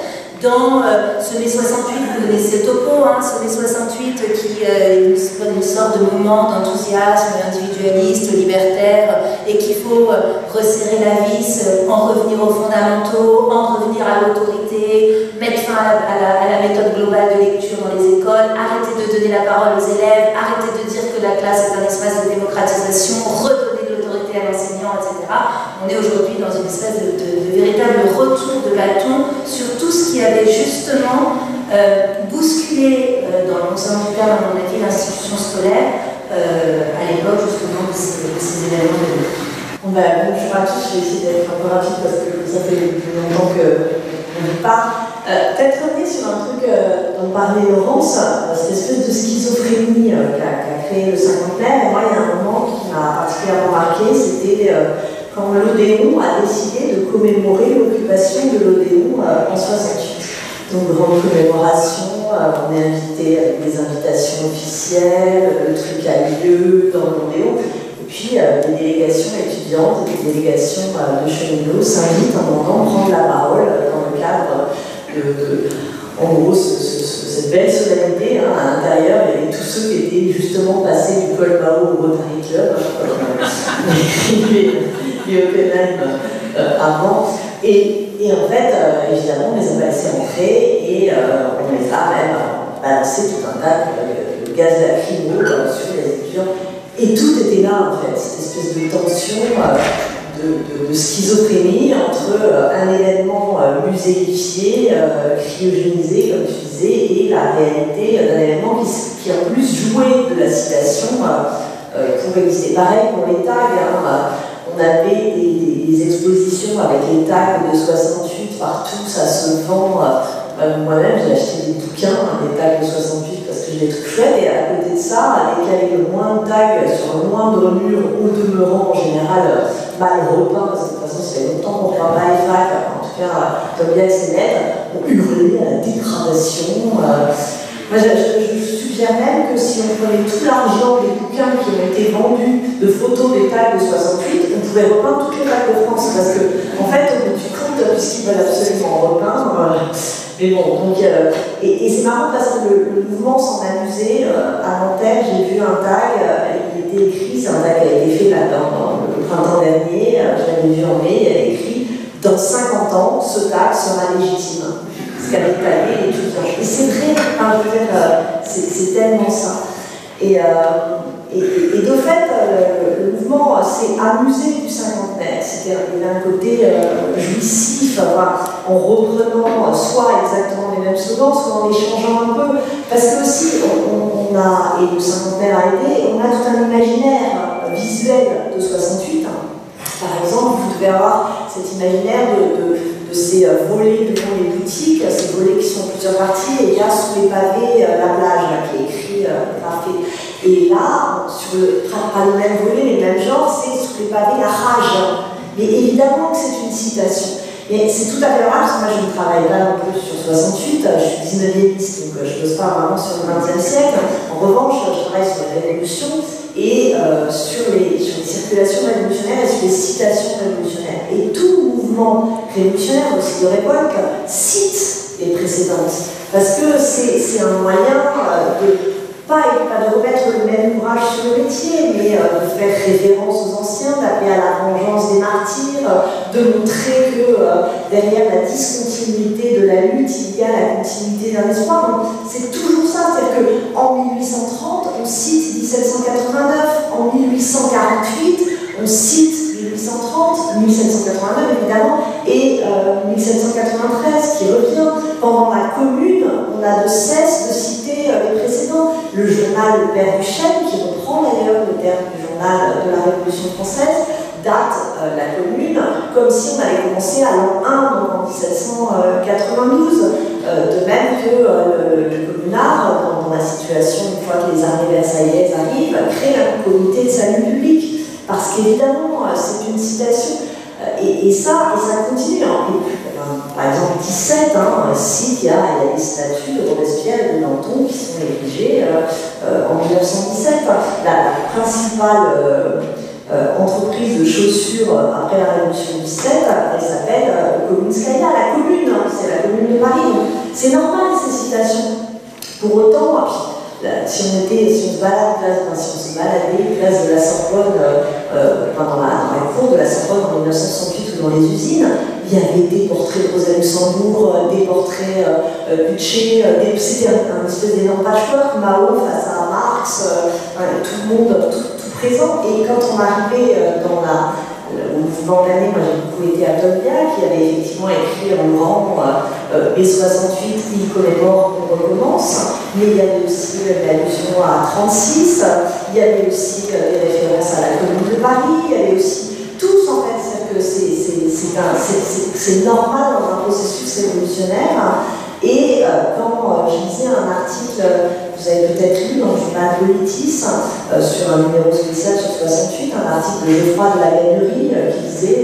dans euh, ce mai 68, vous connaissez topo, hein, ce mai 68 qui est une, sorte de moment d'enthousiasme individualiste, libertaire, et qu'il faut resserrer la vis, en revenir aux fondamentaux, en revenir à l'autorité, mettre fin à la, méthode globale de lecture dans les écoles, arrêter de donner la parole aux élèves, arrêter de dire que la classe est un espace de démocratisation, redonner à l'enseignant, etc. On est aujourd'hui dans une espèce de, véritable retour de bâton sur tout ce qui avait justement euh, bousculé, euh, dans le sens du terme, à mon avis, l'institution scolaire euh, à l'époque justement de ces, événements de Bon bah, bonjour à tous, je vais essayer d'être un peu rapide parce que ça fait longtemps qu'on ne parle. Euh, peut-être revenir sur un truc euh, dont parlait Laurence, euh, cette espèce de schizophrénie qu'a créé le cinquantenaire. Moi, il y a un moment qui m'a particulièrement marqué, c'était quand l'Odéon a décidé de commémorer l'occupation de l'Odéon en 68. Donc, grande commémoration, on est invité avec des invitations officielles, le truc a lieu dans l'Odéon. Et puis, des délégations étudiantes et des délégations de cheminots s'invitent en de prendre la parole dans le cadre en gros, cette belle solennité, hein, à l'intérieur, il y avait tous ceux qui étaient justement passés du Col Mao au Rotary Club, les EPNM euh, avant. Et, en fait, euh, évidemment, on les a pas laissés et euh, on les a même balancé tout un tas de, de gaz lacrymo sur les étudiants. Et tout était là, en fait, cette espèce de tension de, schizophrénie entre euh, un événement euh, muséifié, euh, cryogénisé, comme tu disais, et la réalité d'un événement qui, en plus jouait de la citation pour exister. Pareil pour les tags, hein, on avait des, expositions avec les tags de 68 partout, ça se vend. Moi-même, j'ai acheté des bouquins, hein, des tags de 68 parce et à côté de ça, avec le moins de tags sur le moindre mur, au demeurant en général mal repeint, parce que de toute façon, ça fait longtemps qu'on repeint pas les facs, en tout cas, bien ses lettres, ont hurlé à la dégradation. Euh. Moi, je, je, suggère même que si on prenait tout l'argent des bouquins qui ont été vendus de photos des tags de 68, on pouvait repeindre toutes les tags de France, parce que, en fait, puisqu'ils veulent absolument repeindre, euh, mais bon, donc, euh, et, c'est marrant parce que le, mouvement s'en amusait. Euh, à Nanterre, j'ai vu un tag, euh, il était écrit, c'est un tag qui a été fait dans, le printemps dernier, je l'avais vu en mai, il avait écrit Dans 50 ans, ce tag sera légitime. Ce qu'avait tagué. Et c'est vrai, c'est tellement ça. Et, et, de fait, le, mouvement s'est amusé du cinquantenaire. C'est-à-dire qu'il côté euh, jouissif, en reprenant soit exactement les mêmes slogans, soit en échangeant un peu. Parce que aussi, on, a, et le cinquantenaire a aidé, on a tout un imaginaire visuel de 68. Par exemple, vous devez avoir cet imaginaire de, ces euh, volets devant les boutiques, ces volets qui sont en plusieurs parties, et il y a sous les pavés euh, la plage qui est écrit, parfait. Et là, sur le, pas le même volet, mais le même genre, c'est sous les pavés la rage. Mais évidemment que c'est une citation. Et c'est tout à fait normal, parce que moi je ne travaille pas non plus sur 68, je suis 19e donc euh, je ne pose pas vraiment sur le 20e siècle. En revanche, je travaille sur la révolution et euh, sur, les, sur, les, circulations révolutionnaires et sur les citations révolutionnaires. Et tout mouvement révolutionnaire, aussi de l'époque, cite les précédentes. Parce que c'est un moyen euh, de pas, pas de remettre le même ouvrage sur le métier, mais euh, de faire référence aux anciens, d'appeler à la vengeance des martyrs, de montrer que euh, derrière la discontinuité de la lutte, il y a la continuité d'un espoir. C'est toujours ça, c'est-à-dire qu'en 1830, on cite 1789, en 1848, on cite 1830, 1789 évidemment, et 1793 euh, qui revient. Pendant la Commune, on a de cesse de citer les précédents le journal Le Père Duchesne, qui reprend d'ailleurs le terme du journal de la Révolution française, date euh, la commune, comme si on avait commencé à l'an 1, donc en 1792. Euh, de même que euh, le, communard, dans, la situation, une fois que les armées versaillaises arrivent, crée un comité de salut public. Parce qu'évidemment, c'est une citation. Et, ça, et ça continue. Hein par exemple 17, hein, il y, a, des statues de Robespierre et de Danton qui sont érigées euh, euh, en 1917. La, principale euh, entreprise de chaussures après la Révolution du 17, elle s'appelle Kominskaya, la commune, hein, c'est la commune de Paris. C'est normal ces citations. Pour autant, si on était, si on se balade, se baladait place de la Sorbonne, pendant la, dans la cour de la Sorbonne en 1968 ou dans les usines, il y avait des portraits de Rosa Luxembourg, euh, des portraits euh, euh, c'était un, espèce d'énorme patchwork, Mao face à Marx, tout le monde, tout, présent. Et quand on arrivait dans la, au mouvement d'année, moi j'ai beaucoup été à Tolbia, qui avait effectivement écrit en euh, B68, il commémore, on recommence. Mais il y avait aussi l'allusion à 36, il y avait aussi des références à la Commune de Paris, il y avait aussi tous en fait, c'est que c'est normal dans un processus révolutionnaire. Et euh, quand euh, je lisais un article, vous avez peut-être lu dans le journal Politis, euh, sur un numéro spécial sur 68, un article de Geoffroy de la Gagnerie qui disait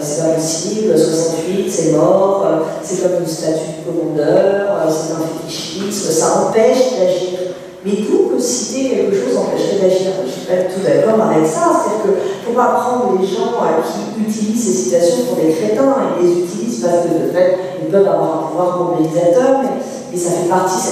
c'est pas possible, 68, c'est mort, c'est comme une statue de commandeur, c'est un fétichisme, ça empêche d'agir. Mais tout que citer quelque chose empêcherait d'agir. Je ne suis pas tout d'accord avec ça. C'est-à-dire qu'il ne faut pas prendre les gens euh, qui utilisent ces citations pour des crétins. Ils les utilisent parce que, de fait, ils peuvent avoir un pouvoir mobilisateur, mais, ça fait partie.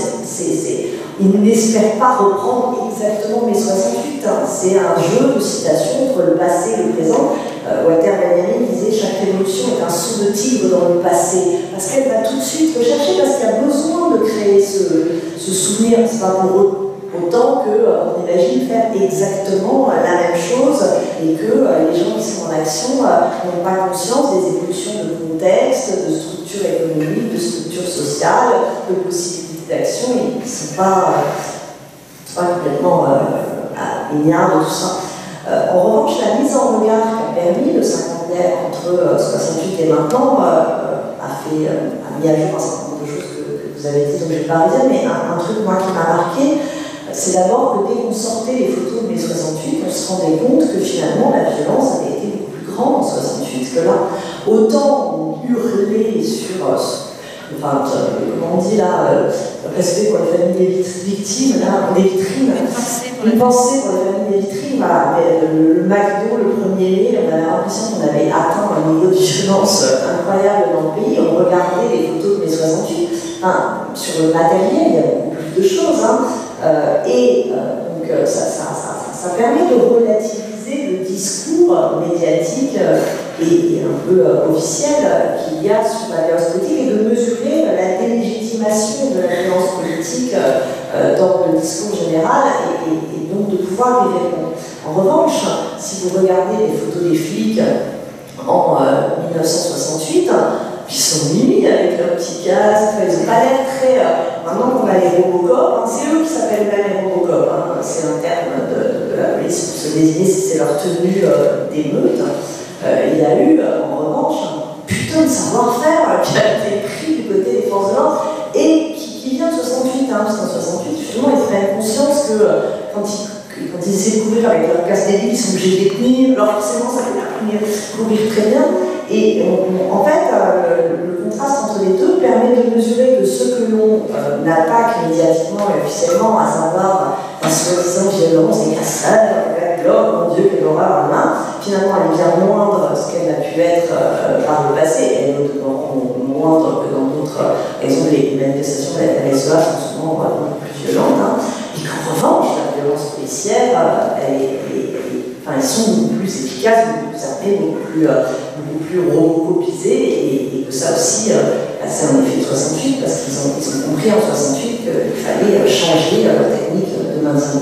ils n'espèrent pas reprendre exactement mes 68. Hein. C'est un jeu de citations entre le passé et le présent. Euh, Walter Benjamin disait chaque révolution est un saut de tigre dans le passé, parce qu'elle va tout de suite rechercher, parce qu'il y a besoin de créer ce, ce souvenir. C'est pas pour eux Autant qu'on euh, imagine faire exactement euh, la même chose et que les gens qui sont en action n'ont pas conscience des évolutions de contexte, de structure économique, de structure sociale, de possibilités d'action et qui ne sont pas, complètement ignares de tout ça. En revanche, la mise en regard qu'a permis le cinquantenaire entre 68 et maintenant a, fait, a mis à jour un certain nombre de choses que, vous avez dit, donc je vais pas mais un, truc moi qui m'a marqué, c'est d'abord que dès qu'on sortait les photos de mai 68, on se rendait compte que finalement la violence avait été beaucoup plus grande en 68 que là. Autant on hurlait sur, euh, enfin, euh, comment on dit là, euh, respect pour les familles des victimes, là, des vitrines, une pensée pour les familles des vitrines, voilà, le, McDo, le premier mai, on avait l'impression qu'on avait atteint un niveau de violence incroyable dans le pays, on regardait les photos de mai 68, enfin, sur le matériel, il y a beaucoup plus de choses, hein. Euh, et euh, donc euh, ça, ça, ça, ça, permet de relativiser le discours médiatique et, un peu officiel qu'il y a sur la violence politique et de mesurer la délégitimation de la violence politique dans le discours général et, donc de pouvoir y répondre. En revanche, si vous regardez les photos des flics en 1968, ils sont mis avec leur petit casque, ils n'ont pas l'air très. Euh, maintenant qu'on a les Robocop, hein, c'est eux qui s'appellent même les Robocop, hein, c'est un terme de, pour se désigner si c'est leur tenue euh, d'émeute. Euh, il y a eu, en revanche, un putain de savoir-faire qui a été pris du côté des forces de l'ordre et qui, vient de 68, hein, parce qu'en 68, justement, ils prennent conscience que quand ils quand essaient de courir avec leur casque débile, ils sont obligés de les tenir. Alors forcément, ça peut pas courir très bien. Et en fait, euh, le, contraste entre les deux permet de mesurer que ce que l'on euh, attaque médiatiquement et officiellement, à savoir la soi-disant violence et cassage, oh mon Dieu, quelle horreur, main, finalement elle est bien moindre ce qu'elle a pu être euh, par le passé, elle est moindre que dans d'autres. Exemple, les manifestations de la LSEA sont souvent beaucoup plus violentes. Hein, et qu'en revanche, la violence policière, elle elles sont beaucoup plus efficaces, beaucoup plus armées, beaucoup plus plus robocopisé et, et, que ça aussi, euh, bah, un effet de 68 parce qu'ils ont, compris en 68 qu'il fallait changer la technique de maintien